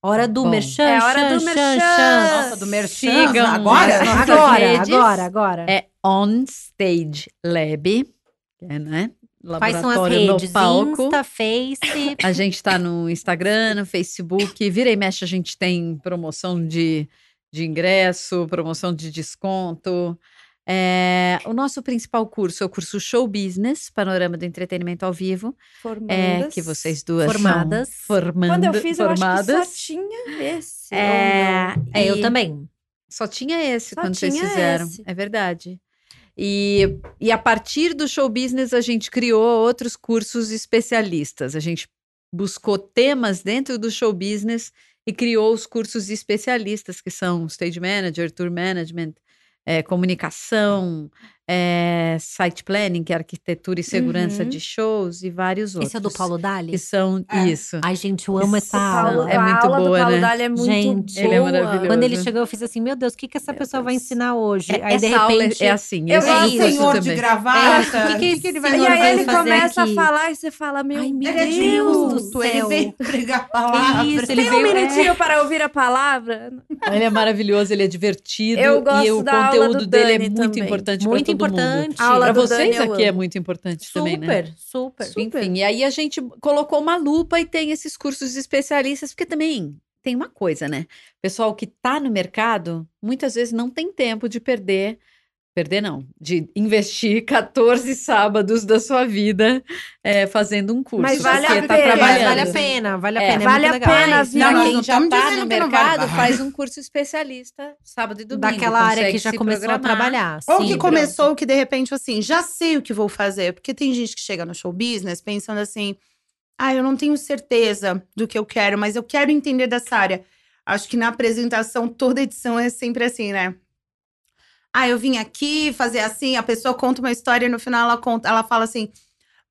Hora do Bom, merchan, é hora chan, do chan, merchan. chan. Nossa, do merchan. Sigam agora? Agora, redes. agora, agora. É On Stage Lab, é, né? Quais são as Laboratório redes? no palco. Insta, Face. A gente tá no Instagram, no Facebook. Vira e mexe, a gente tem promoção de, de ingresso, promoção de desconto. É, o nosso principal curso é o curso Show Business, Panorama do Entretenimento ao Vivo, Formandas. é, que vocês duas Formadas. formando, Quando eu fiz, eu acho que formadas. só tinha esse. É. É, eu também. Só tinha esse Só quando vocês tinha fizeram. esse. É verdade. E, e a partir do show business, a gente criou outros cursos especialistas. A gente buscou temas dentro do show business e criou os cursos especialistas, que são stage manager, tour management, eh, comunicação, eh, site planning, que é arquitetura e segurança Uhum. de shows, e vários outros. Esse é do Paulo Dali? Que são É. isso. Ai, gente, eu amo Isso. essa Paulo, aula. É muito aula boa, do Paulo né? Dali é muito Gente, boa. ele é maravilhoso. Quando ele chegou, eu fiz assim, meu Deus, o que, que essa Meu pessoa vai Deus. ensinar hoje? É, Aí, de essa aula é- repente, é assim. Eu curso de senhor de também. gravata. É, o que que esse ele vai E vai aí ele começa aqui? a falar e você fala, meu Ai, meu é Deus Deus. do adulto, ele céu. veio pregar a palavra. Isso, ele Tem um minutinho para ouvir a palavra? Ele é maravilhoso, ele é divertido Eu e gosto o da aula conteúdo do dele é muito importante para Muito. Importante. A aula Para vocês Dani eu aqui é muito importante também, né? Super, super. Enfim, e aí a gente colocou uma lupa e tem esses cursos especialistas, porque também tem uma coisa, né? Pessoal que tá no mercado, muitas vezes não tem tempo de perder, perder não, de investir *laughs* 14 sábados da sua vida é, fazendo um curso. Mas vale a tá pena. Vale a pena, vale a É, pena. é vale muito a legal. pena, Não, nós quem já tá dizendo no vale. mercado, faz um curso especialista sábado e domingo. Daquela área que já começou a programar. trabalhar. Ou sim. que começou que de repente assim, já sei o que vou fazer. Porque tem gente que chega no show business pensando assim: ah, eu não tenho certeza do que eu quero, mas eu quero entender dessa área. Acho que na apresentação, toda edição é sempre assim, né? Ah, eu vim aqui fazer assim, a pessoa conta uma história e no final ela conta, ela fala assim: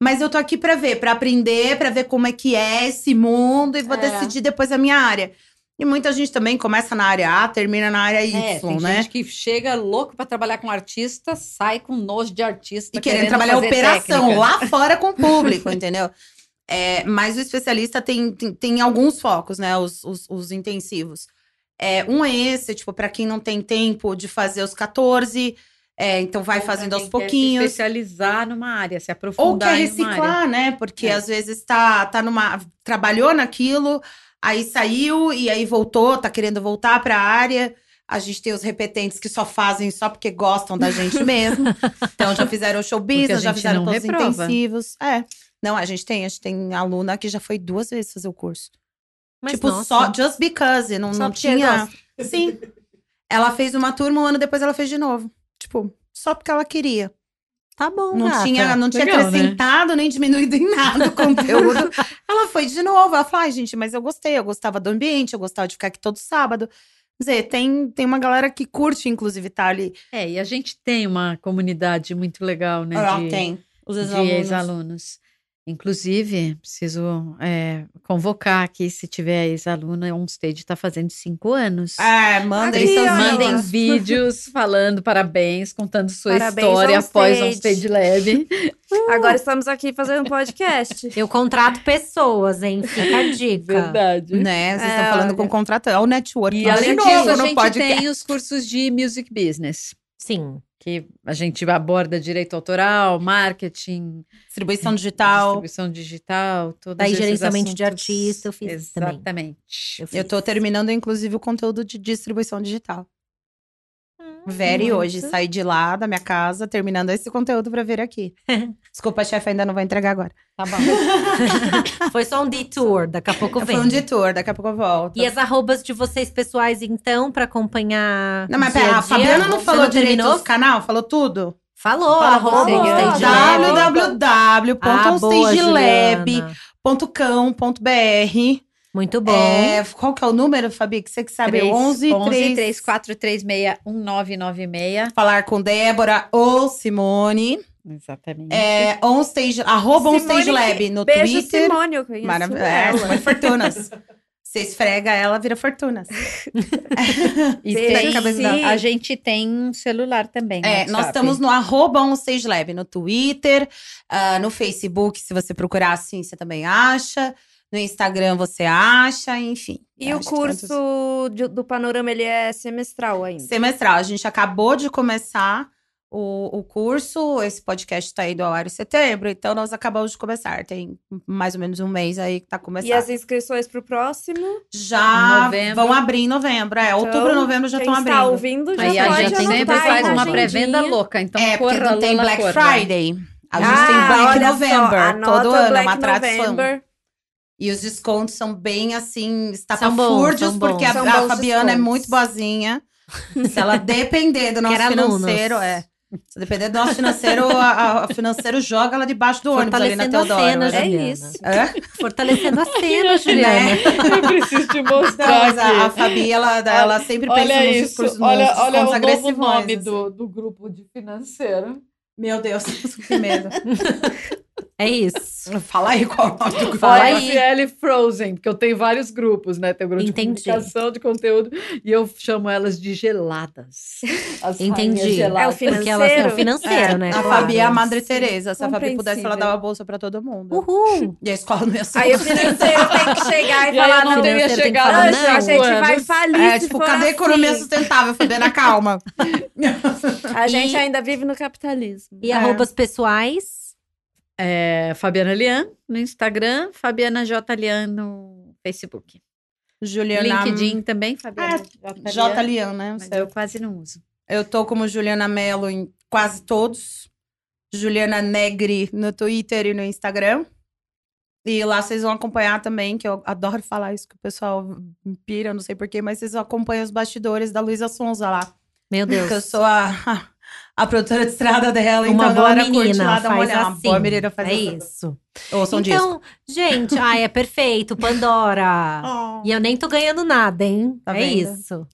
"Mas eu tô aqui pra ver, pra aprender, pra ver como é que é esse mundo e vou É. decidir depois a minha área". E muita gente também começa na área A, termina na área Y, É, tem né? gente que chega louco pra trabalhar com artista, sai com nojo de artista. E querendo trabalhar fazer operação técnica. lá fora com o público, *laughs* entendeu? É, mas o especialista tem, tem, tem alguns focos, né? Os, os, os intensivos. É, um é esse, tipo, para quem não tem tempo de fazer os 14, é, então vai Ou fazendo aos quer pouquinhos. Se especializar numa área, se Ou aprofundar quer uma área. reciclar, né? Porque É. às vezes tá, tá numa. Trabalhou naquilo, aí saiu e aí voltou, tá querendo voltar para a área. A gente tem os repetentes que só fazem só porque gostam da gente *laughs* mesmo. então já fizeram show business, já fizeram todos reprova. intensivos. É. Não, a gente tem, a gente tem aluna que já foi duas vezes fazer o curso. Mas, tipo, nossa, só just because, não, Só não tinha. *laughs* Sim. Ela fez uma turma, um ano depois ela fez de novo. Tipo, só porque ela queria. Tá bom, Não gata. tinha, não tinha Legal, né? acrescentado nem diminuído em nada o *laughs* conteúdo. ela foi de novo. Ela falou: ai, gente, mas eu gostei, eu gostava do ambiente, eu gostava de ficar aqui todo sábado. Quer dizer, tem, tem uma galera que curte, inclusive, tá ali. É, e a gente tem uma comunidade muito legal, né? Ah, de, tem. Os ex-alunos. Inclusive, preciso é, convocar aqui, se tiver ex-aluna, um stage está fazendo cinco anos. É, Aqui, seus. Mandem vídeos. vídeos falando parabéns, contando sua Parabéns história após um stage. lab. *laughs* Agora estamos aqui fazendo um podcast. Eu contrato pessoas, hein? Fica a dica. Verdade. Né? Vocês É, estão falando olha. com o contratante. É o network. E além disso, a gente podcast. tem os cursos de music business, Sim. Que a gente aborda direito autoral, marketing, Distribuição digital. distribuição digital, todos Daí, gerenciamento de artista, eu fiz também. Exatamente. Eu tô terminando, inclusive, o conteúdo de distribuição digital. Very muito. hoje. Saí de lá, da minha casa, terminando esse conteúdo pra vir aqui. *laughs* Desculpa, chefe, ainda não vou entregar agora. Tá bom. *laughs* Foi só um detour, daqui a pouco vem. Foi um detour, daqui a pouco eu volto. E as arrobas de vocês pessoais, então, pra acompanhar. Não, mas pera, a a? Fabiana não falou direito terminou? canal? Falou tudo? Falou, arroba Rodrigo. Muito bom. É, qual que é o número, Fabi? Que você que sabe? 11 11 3 3436 1996. Falar com Débora ou Simone. Exatamente. É, onstage, arroba Simone, Onstage Lab no Beijo, Twitter. Simone, eu conheço Maravilha. ela. É, Simone Fortunas. Você esfrega ela, vira Fortunas. *laughs* E tem, a gente tem um celular também. É, nós WhatsApp. estamos no arroba Onstage Lab no Twitter, ah, no Facebook, se você procurar assim, você também acha. No Instagram você acha, enfim. E o curso do Panorama, ele é semestral ainda. semestral. A gente acabou de começar o, o curso. Esse podcast está indo ao ar em setembro, então nós acabamos de começar. Tem mais ou menos um mês aí que tá começando. E as inscrições pro próximo? Já Novembro. vão abrir em novembro. É, outubro, Então, novembro já quem estão está abrindo. ouvindo já Aí a pode gente anotar sempre faz uma pré-venda louca. Então é, porque não tem Black corra. Friday. A gente Ah, tem Black November. todo ano, é Black uma tradição. November. E os descontos são bem assim, estapafúrdios, porque a, a Fabiana é descontos. muito boazinha. *laughs* Se ela depender do nosso financeiro, é. Se depender do nosso financeiro, a, a- a financeiro joga ela debaixo do ônibus ali na Fortalecendo a Teodoro. cena, né? É Juliana. isso. Hã? Fortalecendo a *laughs* cena, Juliana. Né? *laughs* Eu preciso te Não, mostrar mas a, a Fabi, ela, ela sempre pensa Olha nos isso, discursos, olha, nos olha o novo agressivos. nome assim. do, do grupo de financeiro. Meu Deus, que medo. É isso. *laughs* Fala aí qual é o nome do grupo. Fala Fala aí. FL Frozen, porque eu tenho vários grupos, né? Tem o grupo Entendi. de comunicação, de conteúdo, e eu chamo elas de geladas. As Entendi. geladas. É o Porque é o Financeiro? financeiro, É, né? A Claro. Fabi é a Madre Teresa. Se a Fabi pudesse, ela dava bolsa pra todo mundo. Uhul. *laughs* E a escola não ia ser. Aí o *laughs* financeiro tem que chegar e, E falar, não não, teria chegado falar, a não, a gente vai anos. falir É, tipo, cadê a assim. economia sustentável, Fabiana? Calma. A gente E- ainda vive no capitalismo. E É. arrobas pessoais. É, Fabiana Lian no Instagram, Fabiana J. Lian no Facebook. Juliana. LinkedIn também, Fabiana J. J. Lian, né? Mas eu quase não uso. Eu tô como Juliana Mello em quase todos. Juliana Negri no Twitter e no Instagram. E lá vocês vão acompanhar também, que eu adoro falar isso, que o pessoal pira, não sei porquê, mas vocês acompanham os bastidores da Luísa Sonza lá. Meu Deus. Porque eu sou a, a, produtora de estrada dela, Uma então boa galera curte menina, lá, dá uma olhada. Uma assim. boa menina faz é isso. Ouçam disco. Então, gente, ai, é perfeito. Pandora. *laughs* Oh. E eu nem tô ganhando nada, hein? Tá é vendo? isso.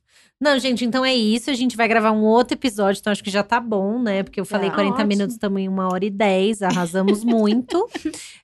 Não, gente, então é isso. A gente vai gravar um outro episódio, então acho que já tá bom, né? Porque eu falei Tá 40 ótimo. minutos, estamos em uma hora e 10, arrasamos *laughs* muito.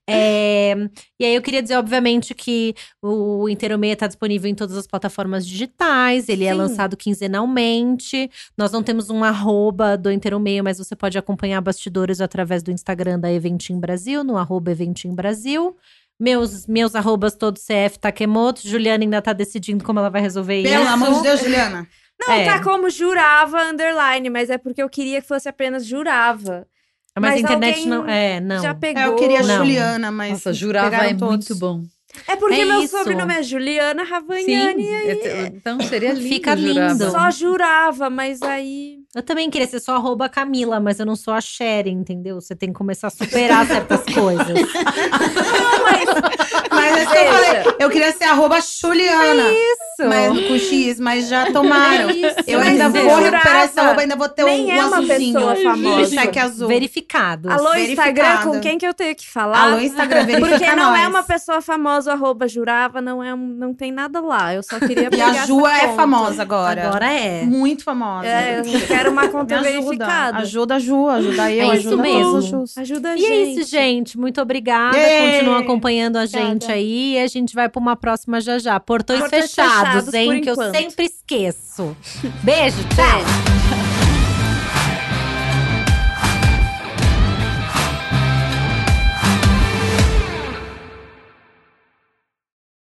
É, E aí eu queria dizer, obviamente, que o Inteiro Meia tá disponível em todas as plataformas digitais, ele é Sim. lançado quinzenalmente. Nós não temos um arroba do Inteiro Meia, mas você pode acompanhar bastidores através do Instagram da Eventim Brasil, no arroba Eventim Brasil. Meus, meus arrobas todos CF Takemoto. Juliana ainda tá decidindo como ela vai resolver Pelo isso. amor de Deus, Juliana. Não, É. tá como jurava underline, mas é porque eu queria que fosse apenas jurava. Mas, a mas internet alguém não. É, não. Já pegou. É, eu queria Não. Juliana, mas. Nossa, jurava é todos. muito bom. É porque É meu isso. sobrenome é Juliana Ravagnani. Sim, eu- então seria lindo. Fica jurava. lindo. Só jurava, mas aí. Eu também queria ser só arroba Camila, mas eu não sou a Sherry, entendeu? Você tem que começar a superar certas *laughs* coisas. Mas é isso que eu falei. Eu queria ser arroba Juliana. Isso. Mas, com X, mas já tomaram. É isso. Eu Mas ainda vou recuperar jurava. essa arroba, ainda vou ter Nem um, é uma azulzinho. pessoa famosa. Cheque azul. Verificados. Alô, Instagram, Verificado. com quem que eu tenho que falar? Alô, Instagram, verifica Porque não nós. é uma pessoa famosa, o arroba jurava, não, é, não tem nada lá. Eu só queria *laughs* E pegar a Ju essa é conta. famosa agora. Agora é. Muito famosa. É, eu quero uma conta ajuda. verificada. Ajuda a Ju, ajuda eu, É isso ajuda mesmo. Jus. Ajuda a E gente. é isso, gente. Muito obrigada. Yay! Continua acompanhando a gente Obrigada. aí. E a gente vai pra uma próxima já já. Portões, Portões fechados, fechados, hein? Que eu enquanto. sempre esqueço. Beijo, tchau. Beijo.